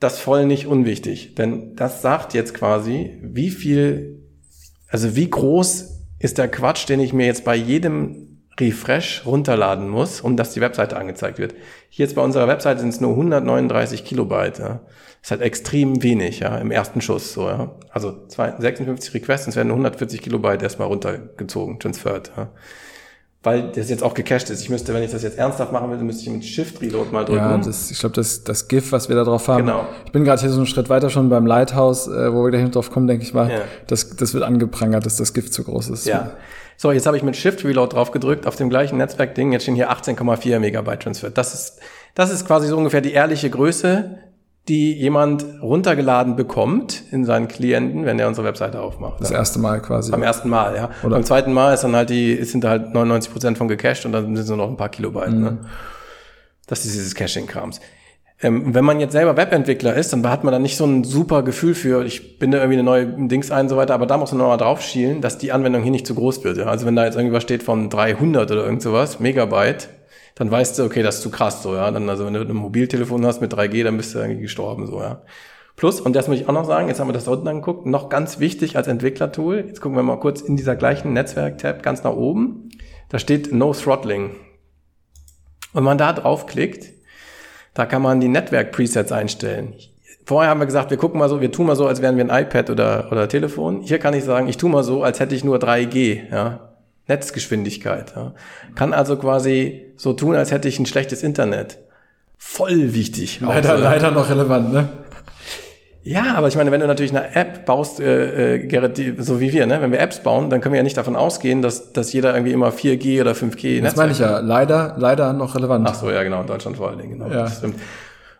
Das voll nicht unwichtig, denn das sagt jetzt quasi, wie viel, also wie groß ist der Quatsch, den ich mir jetzt bei jedem Refresh runterladen muss, um dass die Webseite angezeigt wird. Hier jetzt bei unserer Webseite sind es nur 139 Kilobyte. Ja. Das ist halt extrem wenig, ja, im ersten Schuss, so, ja. Also 56 Requests, es werden 140 Kilobyte erstmal runtergezogen, transferred, ja. Weil das jetzt auch gecached ist. Ich müsste, wenn ich das jetzt ernsthaft machen würde, müsste ich mit Shift Reload mal drücken. Ja, das, ich glaube, das, das GIF, was wir da drauf haben. Genau. Ich bin gerade hier so einen Schritt weiter schon beim Lighthouse, äh, wo wir gleich drauf kommen, denke ich mal. Ja. Das, das wird angeprangert, dass das GIF zu groß ist. Ja. So, jetzt habe ich mit Shift Reload drauf gedrückt auf dem gleichen Netzwerkding. Jetzt stehen hier 18,4 Megabyte Transfer. Das ist, das ist quasi so ungefähr die ehrliche Größe, die jemand runtergeladen bekommt in seinen Klienten, wenn er unsere Webseite aufmacht. Das erste Mal quasi. Beim ersten Mal, ja. Oder Beim zweiten Mal ist dann halt die, sind da halt 99 Prozent von gecached und dann sind es nur noch ein paar Kilobyte. Mhm. Ne? Das ist dieses Caching-Krams. Ähm, wenn man jetzt selber Webentwickler ist, dann hat man da nicht so ein super Gefühl für, ich binde irgendwie eine neue Dings ein und so weiter, aber da muss man nochmal drauf schielen, dass die Anwendung hier nicht zu groß wird. Ja? Also wenn da jetzt irgendwas steht von 300 oder irgend sowas, Megabyte, dann weißt du, okay, das ist zu krass, so, ja. Dann, also wenn du ein Mobiltelefon hast mit 3G, dann bist du irgendwie gestorben, so, ja. Plus, und das muss ich auch noch sagen, jetzt haben wir das da unten angeguckt, noch ganz wichtig als Entwicklertool, jetzt gucken wir mal kurz in dieser gleichen Netzwerk-Tab ganz nach oben, da steht No Throttling. Und man da draufklickt, da kann man die Netzwerk-Presets einstellen. Vorher haben wir gesagt, wir gucken mal so, wir tun mal so, als wären wir ein iPad oder, oder Telefon. Hier kann ich sagen, ich tue mal so, als hätte ich nur 3G, ja. Netzgeschwindigkeit. Ja. Kann also quasi so tun, als hätte ich ein schlechtes Internet. Voll wichtig. Leider, also, leider noch relevant, ne? Ja, aber ich meine, wenn du natürlich eine App baust, äh, äh, Gerrit, die, so wie wir, ne? wenn wir Apps bauen, dann können wir ja nicht davon ausgehen, dass, dass jeder irgendwie immer 4G oder 5G Das meine ich ja, leider, leider noch relevant. Ach so, ja genau, in Deutschland vor allen Dingen, genau. Ja. Das stimmt.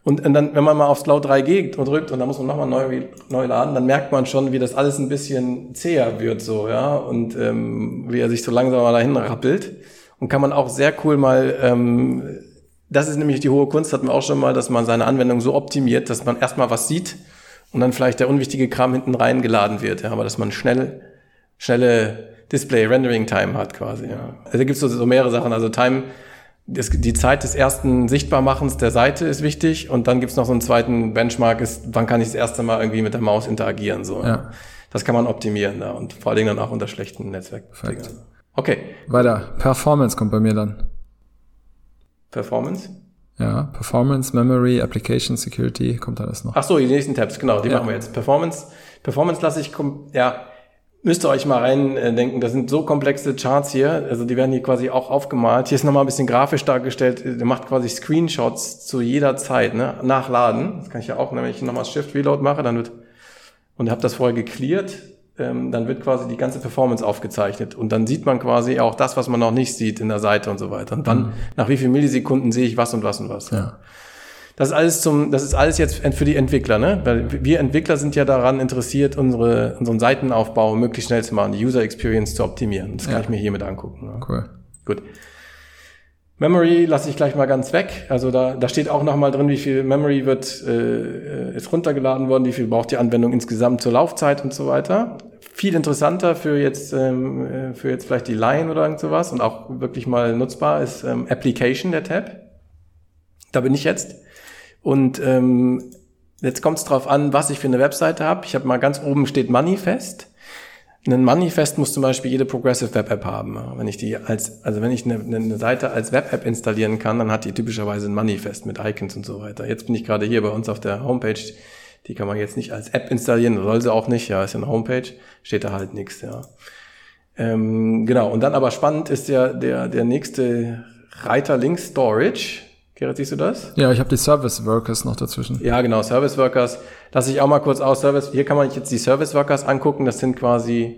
Und, und dann, wenn man mal aufs Cloud 3G drückt und dann muss man nochmal neu, neu laden, dann merkt man schon, wie das alles ein bisschen zäher wird, so, ja, und ähm, wie er sich so langsam mal dahin rappelt. Und kann man auch sehr cool mal, ähm, das ist nämlich die hohe Kunst, hatten wir auch schon mal, dass man seine Anwendung so optimiert, dass man erstmal was sieht und dann vielleicht der unwichtige Kram hinten reingeladen wird, ja, aber dass man schnell, schnelle Display-Rendering-Time hat quasi, ja. Also da gibt's so, so mehrere Sachen, also Time, das, die Zeit des ersten Sichtbarmachens der Seite ist wichtig und dann gibt's noch so einen zweiten Benchmark, ist, wann kann ich das erste Mal irgendwie mit der Maus interagieren. So. Ja. Das kann man optimieren da und vor allen Dingen dann auch unter schlechten Netzwerk. Okay. Weiter. Performance kommt bei mir dann. Performance? Ja, Performance, Memory, Application Security, kommt alles noch. Ach so, die nächsten Tabs, genau, die ja. machen wir jetzt. Performance, Performance lasse ich, ja, müsst ihr euch mal rein äh, denken, das sind so komplexe Charts hier, also die werden hier quasi auch aufgemalt. Hier ist nochmal ein bisschen grafisch dargestellt, der macht quasi Screenshots zu jeder Zeit, ne? nachladen. Das kann ich ja auch, ne? wenn ich nochmal Shift Reload mache, dann wird, und ihr habt das vorher geklärt, ähm, dann wird quasi die ganze Performance aufgezeichnet und dann sieht man quasi auch das, was man noch nicht sieht in der Seite und so weiter. Und dann, mhm. nach wie vielen Millisekunden sehe ich was und was und was. Ja. Das ist alles zum, das ist alles jetzt für die Entwickler, ne? Weil wir Entwickler sind ja daran interessiert, unsere, unseren Seitenaufbau möglichst schnell zu machen, die User Experience zu optimieren. Das kann ja. ich mir hiermit angucken. Ne? Cool. Gut. Memory lasse ich gleich mal ganz weg. Also da, da steht auch nochmal drin, wie viel Memory wird, äh, ist runtergeladen worden, wie viel braucht die Anwendung insgesamt zur Laufzeit und so weiter. Viel interessanter für jetzt, ähm, äh, für jetzt vielleicht die Line oder irgend sowas und auch wirklich mal nutzbar ist ähm, Application, der Tab. Da bin ich jetzt. Und ähm, jetzt kommt es darauf an, was ich für eine Webseite habe. Ich habe mal ganz oben steht Manifest. Ein Manifest muss zum Beispiel jede Progressive Web App haben. Wenn ich die als, also wenn ich eine, eine Seite als Web App installieren kann, dann hat die typischerweise ein Manifest mit Icons und so weiter. Jetzt bin ich gerade hier bei uns auf der Homepage. Die kann man jetzt nicht als App installieren, soll sie auch nicht. Ja, ist ja eine Homepage, steht da halt nichts. Ja, ähm, genau. Und dann aber spannend ist ja der der nächste Reiter links Storage. Gerrit, siehst du das? Ja, ich habe die Service Workers noch dazwischen. Ja, genau, Service Workers. Lass ich auch mal kurz aus. Service, hier kann man jetzt die Service Workers angucken. Das sind quasi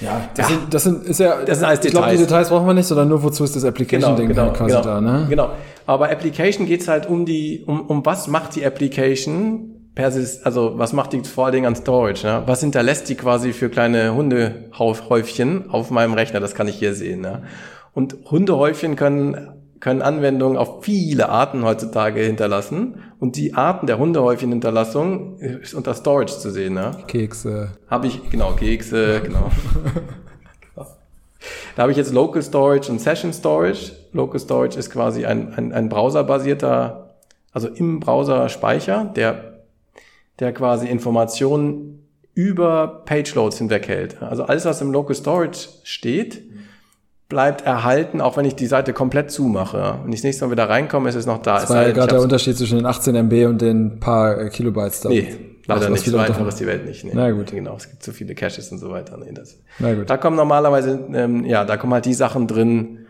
ja, das, ja. Sind, das sind, ist ja, das sind alles Details. Ich glaube, die Details brauchen wir nicht, sondern nur wozu ist das Application-Ding genau, genau, quasi genau, da, ne? Genau. Aber Application geht's halt um die, um, um was macht die Application Persis, also was macht die vor allen Dingen an Storage, ne? Was hinterlässt die quasi für kleine Hundehäufchen auf meinem Rechner? Das kann ich hier sehen, ne? Und Hundehäufchen können können Anwendungen auf viele Arten heutzutage hinterlassen. Und die Arten der Hundehäufchenhinterlassung ist unter Storage zu sehen. Ne? Kekse. Habe ich, genau, Kekse, genau. Da habe ich jetzt Local Storage und Session Storage. Local Storage ist quasi ein, ein, ein browserbasierter, also im Browser Speicher, der, der quasi Informationen über Page Loads hinweg hält. Also alles, was im Local Storage steht, bleibt erhalten, auch wenn ich die Seite komplett zumache. Wenn ich das nächste Mal wieder reinkomme, ist es noch da. Das war ja gerade der Unterschied zwischen den 18 MB und den paar äh, Kilobytes da. Nee, leider nicht. So einfach ist die Welt nicht. Nee. Na gut. Genau, es gibt zu viele Caches und so weiter. Nee, das. Na gut. Da kommen normalerweise, ähm, ja, da kommen halt die Sachen drin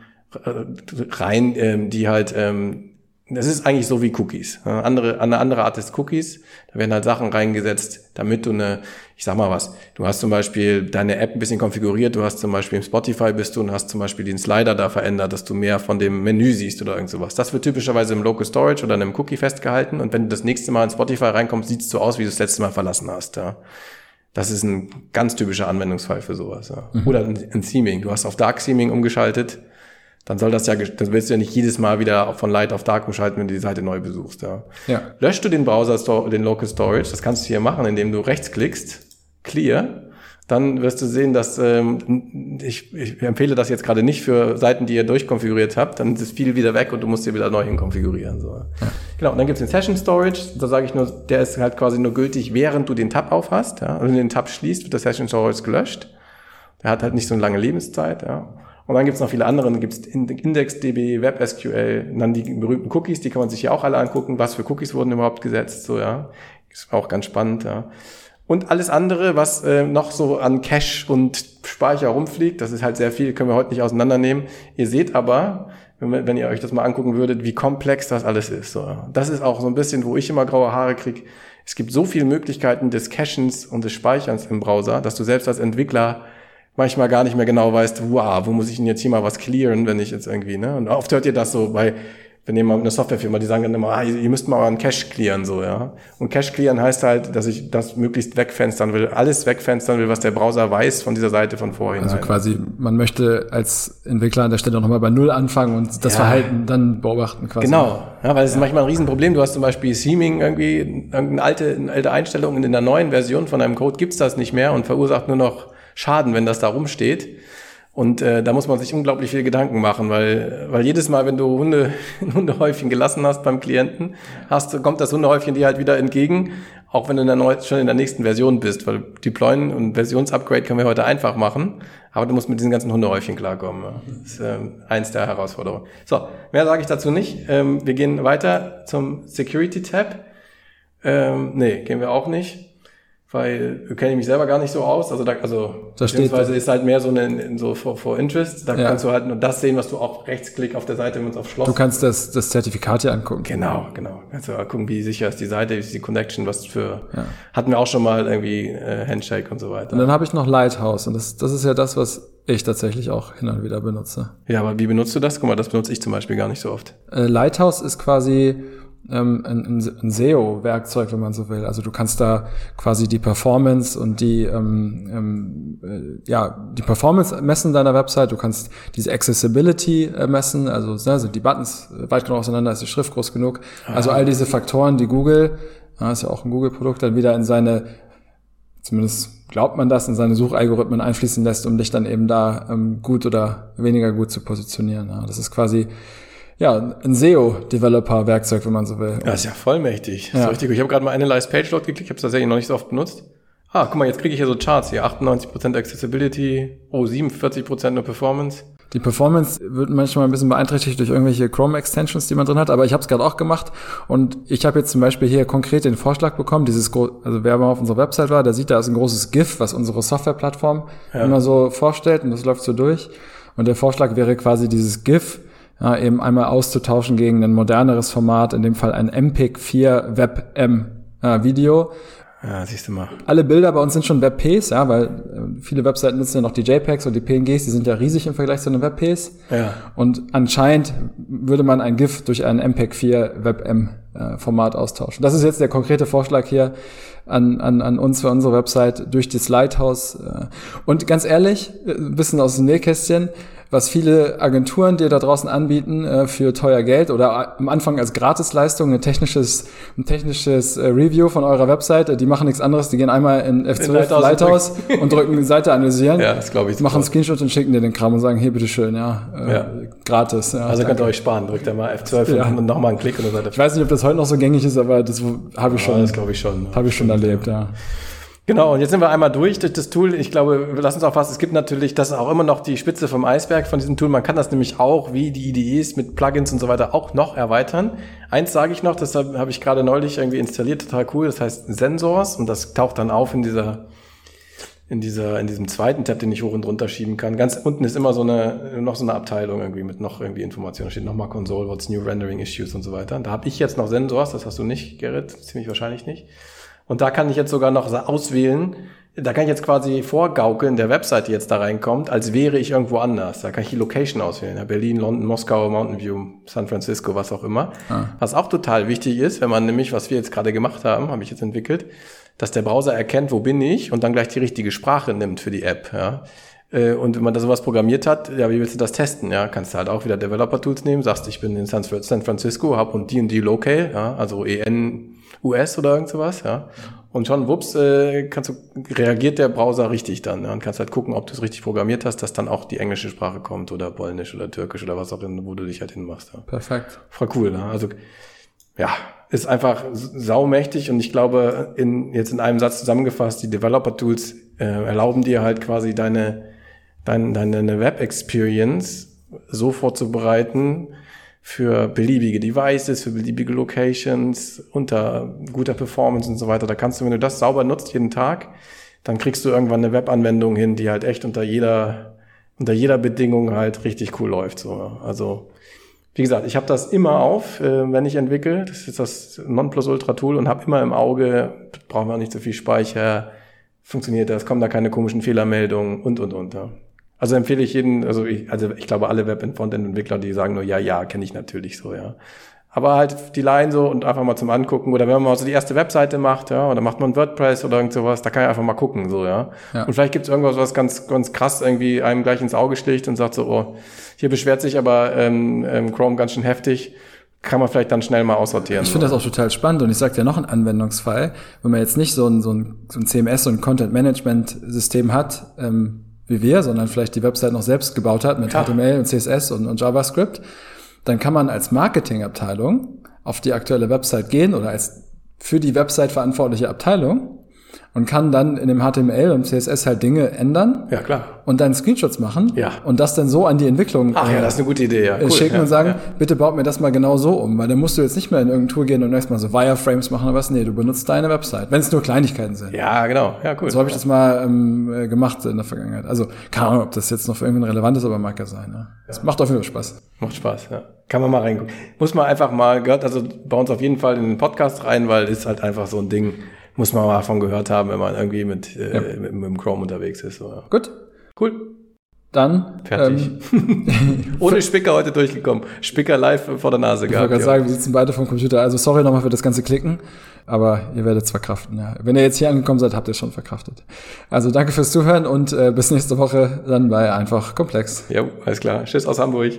rein, ähm, die halt ähm, das ist eigentlich so wie Cookies. Eine andere, eine andere Art des Cookies. Da werden halt Sachen reingesetzt, damit du eine, ich sag mal was, du hast zum Beispiel deine App ein bisschen konfiguriert, du hast zum Beispiel im Spotify bist du und hast zum Beispiel den Slider da verändert, dass du mehr von dem Menü siehst oder irgend sowas. Das wird typischerweise im Local Storage oder in einem Cookie festgehalten und wenn du das nächste Mal in Spotify reinkommst, sieht es so aus, wie du das letzte Mal verlassen hast. Ja. Das ist ein ganz typischer Anwendungsfall für sowas. Ja. Mhm. Oder ein, ein Theming. Du hast auf Dark Theming umgeschaltet dann soll das ja, das willst du ja nicht jedes Mal wieder von Light auf Dark umschalten, wenn du die Seite neu besuchst. Ja. ja. Löschst du den Browser, den Local Storage, das kannst du hier machen, indem du rechtsklickst, Clear, dann wirst du sehen, dass ähm, ich, ich empfehle das jetzt gerade nicht für Seiten, die ihr durchkonfiguriert habt, dann ist viel wieder weg und du musst dir wieder neu hinkonfigurieren. So. Ja. Genau, und dann gibt's den Session Storage, da sage ich nur, der ist halt quasi nur gültig, während du den Tab aufhast. Ja. Also wenn du den Tab schließt, wird der Session Storage gelöscht. Der hat halt nicht so eine lange Lebenszeit. Ja. Und dann gibt es noch viele andere, dann gibt es IndexDB, WebSQL, dann die berühmten Cookies, die kann man sich ja auch alle angucken, was für Cookies wurden überhaupt gesetzt, so ja. Ist auch ganz spannend, ja. Und alles andere, was äh, noch so an Cache und Speicher rumfliegt, das ist halt sehr viel, können wir heute nicht auseinandernehmen. Ihr seht aber, wenn, wenn ihr euch das mal angucken würdet, wie komplex das alles ist. So. Das ist auch so ein bisschen, wo ich immer graue Haare krieg. Es gibt so viele Möglichkeiten des Cachens und des Speicherns im Browser, dass du selbst als Entwickler manchmal gar nicht mehr genau weißt, wow, wo muss ich denn jetzt hier mal was clearen, wenn ich jetzt irgendwie, ne? Und oft hört ihr das so bei, wenn ihr mal eine Softwarefirma, die sagen dann immer, ah, ihr müsst mal euren Cache clearen, so, ja. Und Cache clearen heißt halt, dass ich das möglichst wegfenstern will, alles wegfenstern will, was der Browser weiß von dieser Seite von vorhin. Also quasi, man möchte als Entwickler an der Stelle nochmal bei Null anfangen und das ja. Verhalten dann beobachten quasi. Genau. Ja, weil es ja. ist manchmal ein Riesenproblem. Du hast zum Beispiel Seaming irgendwie, irgendeine alte, eine alte Einstellung in der neuen Version von einem Code gibt's das nicht mehr und verursacht nur noch Schaden, wenn das da rumsteht. Und äh, da muss man sich unglaublich viel Gedanken machen, weil, weil jedes Mal, wenn du Hunde, ein Hundehäufchen gelassen hast beim Klienten, hast, kommt das Hundehäufchen dir halt wieder entgegen, auch wenn du in der neu, schon in der nächsten Version bist, weil Deployen und Versionsupgrade können wir heute einfach machen, aber du musst mit diesen ganzen Hundehäufchen klarkommen. Das ist äh, eins der Herausforderungen. So, mehr sage ich dazu nicht. Ähm, wir gehen weiter zum Security-Tab. Ähm, nee, gehen wir auch nicht weil kenne ich mich selber gar nicht so aus. Also, da, also da beziehungsweise ist halt mehr so ein so for, for Interest. Da ja. kannst du halt nur das sehen, was du auf Rechtsklick auf der Seite, wenn es auf Schloss. Du kannst das, das Zertifikat hier angucken. Genau, genau. Kannst du mal gucken, wie sicher ist die Seite, wie ist die Connection, was für. Ja. Hatten wir auch schon mal irgendwie äh, Handshake und so weiter. Und dann habe ich noch Lighthouse und das, das ist ja das, was ich tatsächlich auch hin und wieder benutze. Ja, aber wie benutzt du das? Guck mal, das benutze ich zum Beispiel gar nicht so oft. Äh, Lighthouse ist quasi ähm, ein, ein SEO-Werkzeug, wenn man so will. Also du kannst da quasi die Performance und die ähm, ähm, äh, ja die Performance messen deiner Website. Du kannst diese Accessibility äh, messen, also ne, sind die Buttons weit genug auseinander, ist die Schrift groß genug. Also all diese Faktoren, die Google, äh, ist ja auch ein Google-Produkt, dann wieder in seine zumindest glaubt man das, in seine Suchalgorithmen einfließen lässt, um dich dann eben da ähm, gut oder weniger gut zu positionieren. Ja, das ist quasi ja, ein SEO-Developer-Werkzeug, wenn man so will. Das ist ja vollmächtig. Das ja. ist richtig Ich habe gerade mal Analyze Page Load geklickt, ich habe es tatsächlich noch nicht so oft benutzt. Ah, guck mal, jetzt kriege ich hier so Charts hier. 98% Accessibility, oh, 47% nur Performance. Die Performance wird manchmal ein bisschen beeinträchtigt durch irgendwelche Chrome-Extensions, die man drin hat, aber ich habe es gerade auch gemacht und ich habe jetzt zum Beispiel hier konkret den Vorschlag bekommen, dieses, also wer mal auf unserer Website war, der sieht, da ist ein großes GIF, was unsere Softwareplattform ja. immer so vorstellt und das läuft so durch. Und der Vorschlag wäre quasi dieses GIF ja, eben einmal auszutauschen gegen ein moderneres Format, in dem Fall ein MPEG 4 WebM äh, Video. Ja, siehst du mal. Alle Bilder bei uns sind schon WebPs, ja, weil äh, viele Webseiten nutzen ja noch die JPEGs und die PNGs, die sind ja riesig im Vergleich zu den WebPs. Ja. Und anscheinend würde man ein GIF durch ein MPEG 4 WebM äh, Format austauschen. Das ist jetzt der konkrete Vorschlag hier an, an, an uns für unsere Website durch das Lighthouse. Äh. Und ganz ehrlich, ein bisschen aus dem Nähkästchen, was viele Agenturen dir da draußen anbieten äh, für teuer Geld oder am Anfang als Gratisleistung ein technisches, ein technisches äh, Review von eurer Webseite. Die machen nichts anderes, die gehen einmal in F12 in Lighthouse, Lighthouse und drücken die Seite analysieren, ja, das glaube ich. Machen einen Screenshot und schicken dir den Kram und sagen, hier, bitteschön, ja, äh, ja. gratis. Ja, also danke. könnt ihr euch sparen, drückt ihr mal F12 ja. und nochmal einen Klick und dann seid ihr Ich weiß nicht, ob das heute noch so gängig ist, aber das habe ich schon. das glaube ich schon. Habe ich schon erlebt, ja. Genau, und jetzt sind wir einmal durch durch das Tool. Ich glaube, wir lassen uns auch fast, es gibt natürlich, das ist auch immer noch die Spitze vom Eisberg von diesem Tool. Man kann das nämlich auch, wie die IDEs mit Plugins und so weiter, auch noch erweitern. Eins sage ich noch, das habe ich gerade neulich irgendwie installiert, total cool, das heißt Sensors und das taucht dann auf in dieser in dieser, in diesem zweiten Tab, den ich hoch und runter schieben kann. Ganz unten ist immer so eine, noch so eine Abteilung irgendwie mit noch irgendwie Informationen. Da steht nochmal Console, what's new rendering issues und so weiter. Da habe ich jetzt noch Sensors, das hast du nicht, Gerrit, ziemlich wahrscheinlich nicht. Und da kann ich jetzt sogar noch auswählen, da kann ich jetzt quasi vorgaukeln, der Website, die jetzt da reinkommt, als wäre ich irgendwo anders. Da kann ich die Location auswählen. Ja, Berlin, London, Moskau, Mountain View, San Francisco, was auch immer. Ah. Was auch total wichtig ist, wenn man nämlich, was wir jetzt gerade gemacht haben, habe ich jetzt entwickelt, dass der Browser erkennt, wo bin ich und dann gleich die richtige Sprache nimmt für die App. Ja. Äh, und wenn man da sowas programmiert hat, ja, wie willst du das testen? Ja, kannst du halt auch wieder Developer-Tools nehmen, sagst, ich bin in San Francisco, hab und die Locale, ja, also EN US oder irgend sowas, ja. Und schon, wups, äh, kannst du, reagiert der Browser richtig dann. Ja, und kannst halt gucken, ob du es richtig programmiert hast, dass dann auch die englische Sprache kommt oder Polnisch oder Türkisch oder was auch immer, wo du dich halt hinmachst. Ja. Perfekt. Voll cool, ne? Also, ja, ist einfach saumächtig und ich glaube, in, jetzt in einem Satz zusammengefasst, die Developer-Tools äh, erlauben dir halt quasi deine, deine, deine Web-Experience so vorzubereiten, für beliebige Devices, für beliebige Locations, unter guter Performance und so weiter. Da kannst du, wenn du das sauber nutzt jeden Tag, dann kriegst du irgendwann eine Webanwendung hin, die halt echt unter jeder, unter jeder Bedingung halt richtig cool läuft. So. Also, wie gesagt, ich habe das immer auf, äh, wenn ich entwickle. Das ist das Nonplusultra-Tool und habe immer im Auge, brauchen wir nicht so viel Speicher, funktioniert das, kommen da keine komischen Fehlermeldungen und, und, und. Ja. Also empfehle ich jeden, also ich, also ich glaube alle Web- und Frontend-Entwickler, die sagen nur, ja, ja, kenne ich natürlich so, ja. Aber halt die Line so und einfach mal zum Angucken. Oder wenn man mal so die erste Webseite macht, ja, oder macht man WordPress oder irgend sowas, da kann ich einfach mal gucken, so, ja. ja. Und vielleicht gibt es irgendwas, was ganz, ganz krass irgendwie einem gleich ins Auge sticht und sagt so, oh, hier beschwert sich aber ähm, ähm, Chrome ganz schön heftig kann man vielleicht dann schnell mal aussortieren. Ich finde das auch total spannend und ich sage dir noch einen Anwendungsfall, wenn man jetzt nicht so ein, so ein, so ein CMS, so ein Content-Management-System hat, ähm, wie wir, sondern vielleicht die Website noch selbst gebaut hat mit Klar. HTML und CSS und, und JavaScript, dann kann man als Marketingabteilung auf die aktuelle Website gehen oder als für die Website verantwortliche Abteilung und kann dann in dem HTML und CSS halt Dinge ändern. Ja, klar. Und dann Screenshots machen. Ja. Und das dann so an die Entwicklung Ach, ja, das ist eine gute Idee, ja. Cool. schicken ja, und sagen, ja. bitte baut mir das mal genau so um, weil dann musst du jetzt nicht mehr in irgendein Tool gehen und erstmal so Wireframes machen oder was. Nee, du benutzt deine Website, wenn es nur Kleinigkeiten sind. Ja, genau. Ja, cool. So habe ich das mal ähm, äh, gemacht in der Vergangenheit. Also, keine Ahnung, ob das jetzt noch für irgendwen relevant ist, aber mag ja sein. Ne? Es macht auf jeden Fall Spaß. Macht Spaß, ja. Kann man mal reingucken. Muss man einfach mal, gehört also bei uns auf jeden Fall in den Podcast rein, weil ist halt einfach so ein Ding, muss man mal davon gehört haben, wenn man irgendwie mit, äh, ja. mit, mit, dem Chrome unterwegs ist. So, ja. Gut. Cool. Dann. Fertig. Ähm, Ohne Spicker heute durchgekommen. Spicker live vor der Nase gehabt. Ich wollte gerade sagen, wir sitzen beide vom Computer. Also sorry nochmal für das ganze Klicken, aber ihr werdet es verkraften. Ja. Wenn ihr jetzt hier angekommen seid, habt ihr es schon verkraftet. Also danke fürs Zuhören und äh, bis nächste Woche dann bei Einfach Komplex. Ja, alles klar. Tschüss aus Hamburg.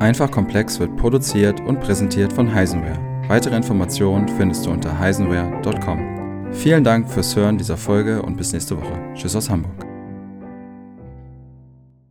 Einfach Komplex wird produziert und präsentiert von Heisenware. Weitere Informationen findest du unter heisenware.com. Vielen Dank fürs Hören dieser Folge und bis nächste Woche. Tschüss aus Hamburg.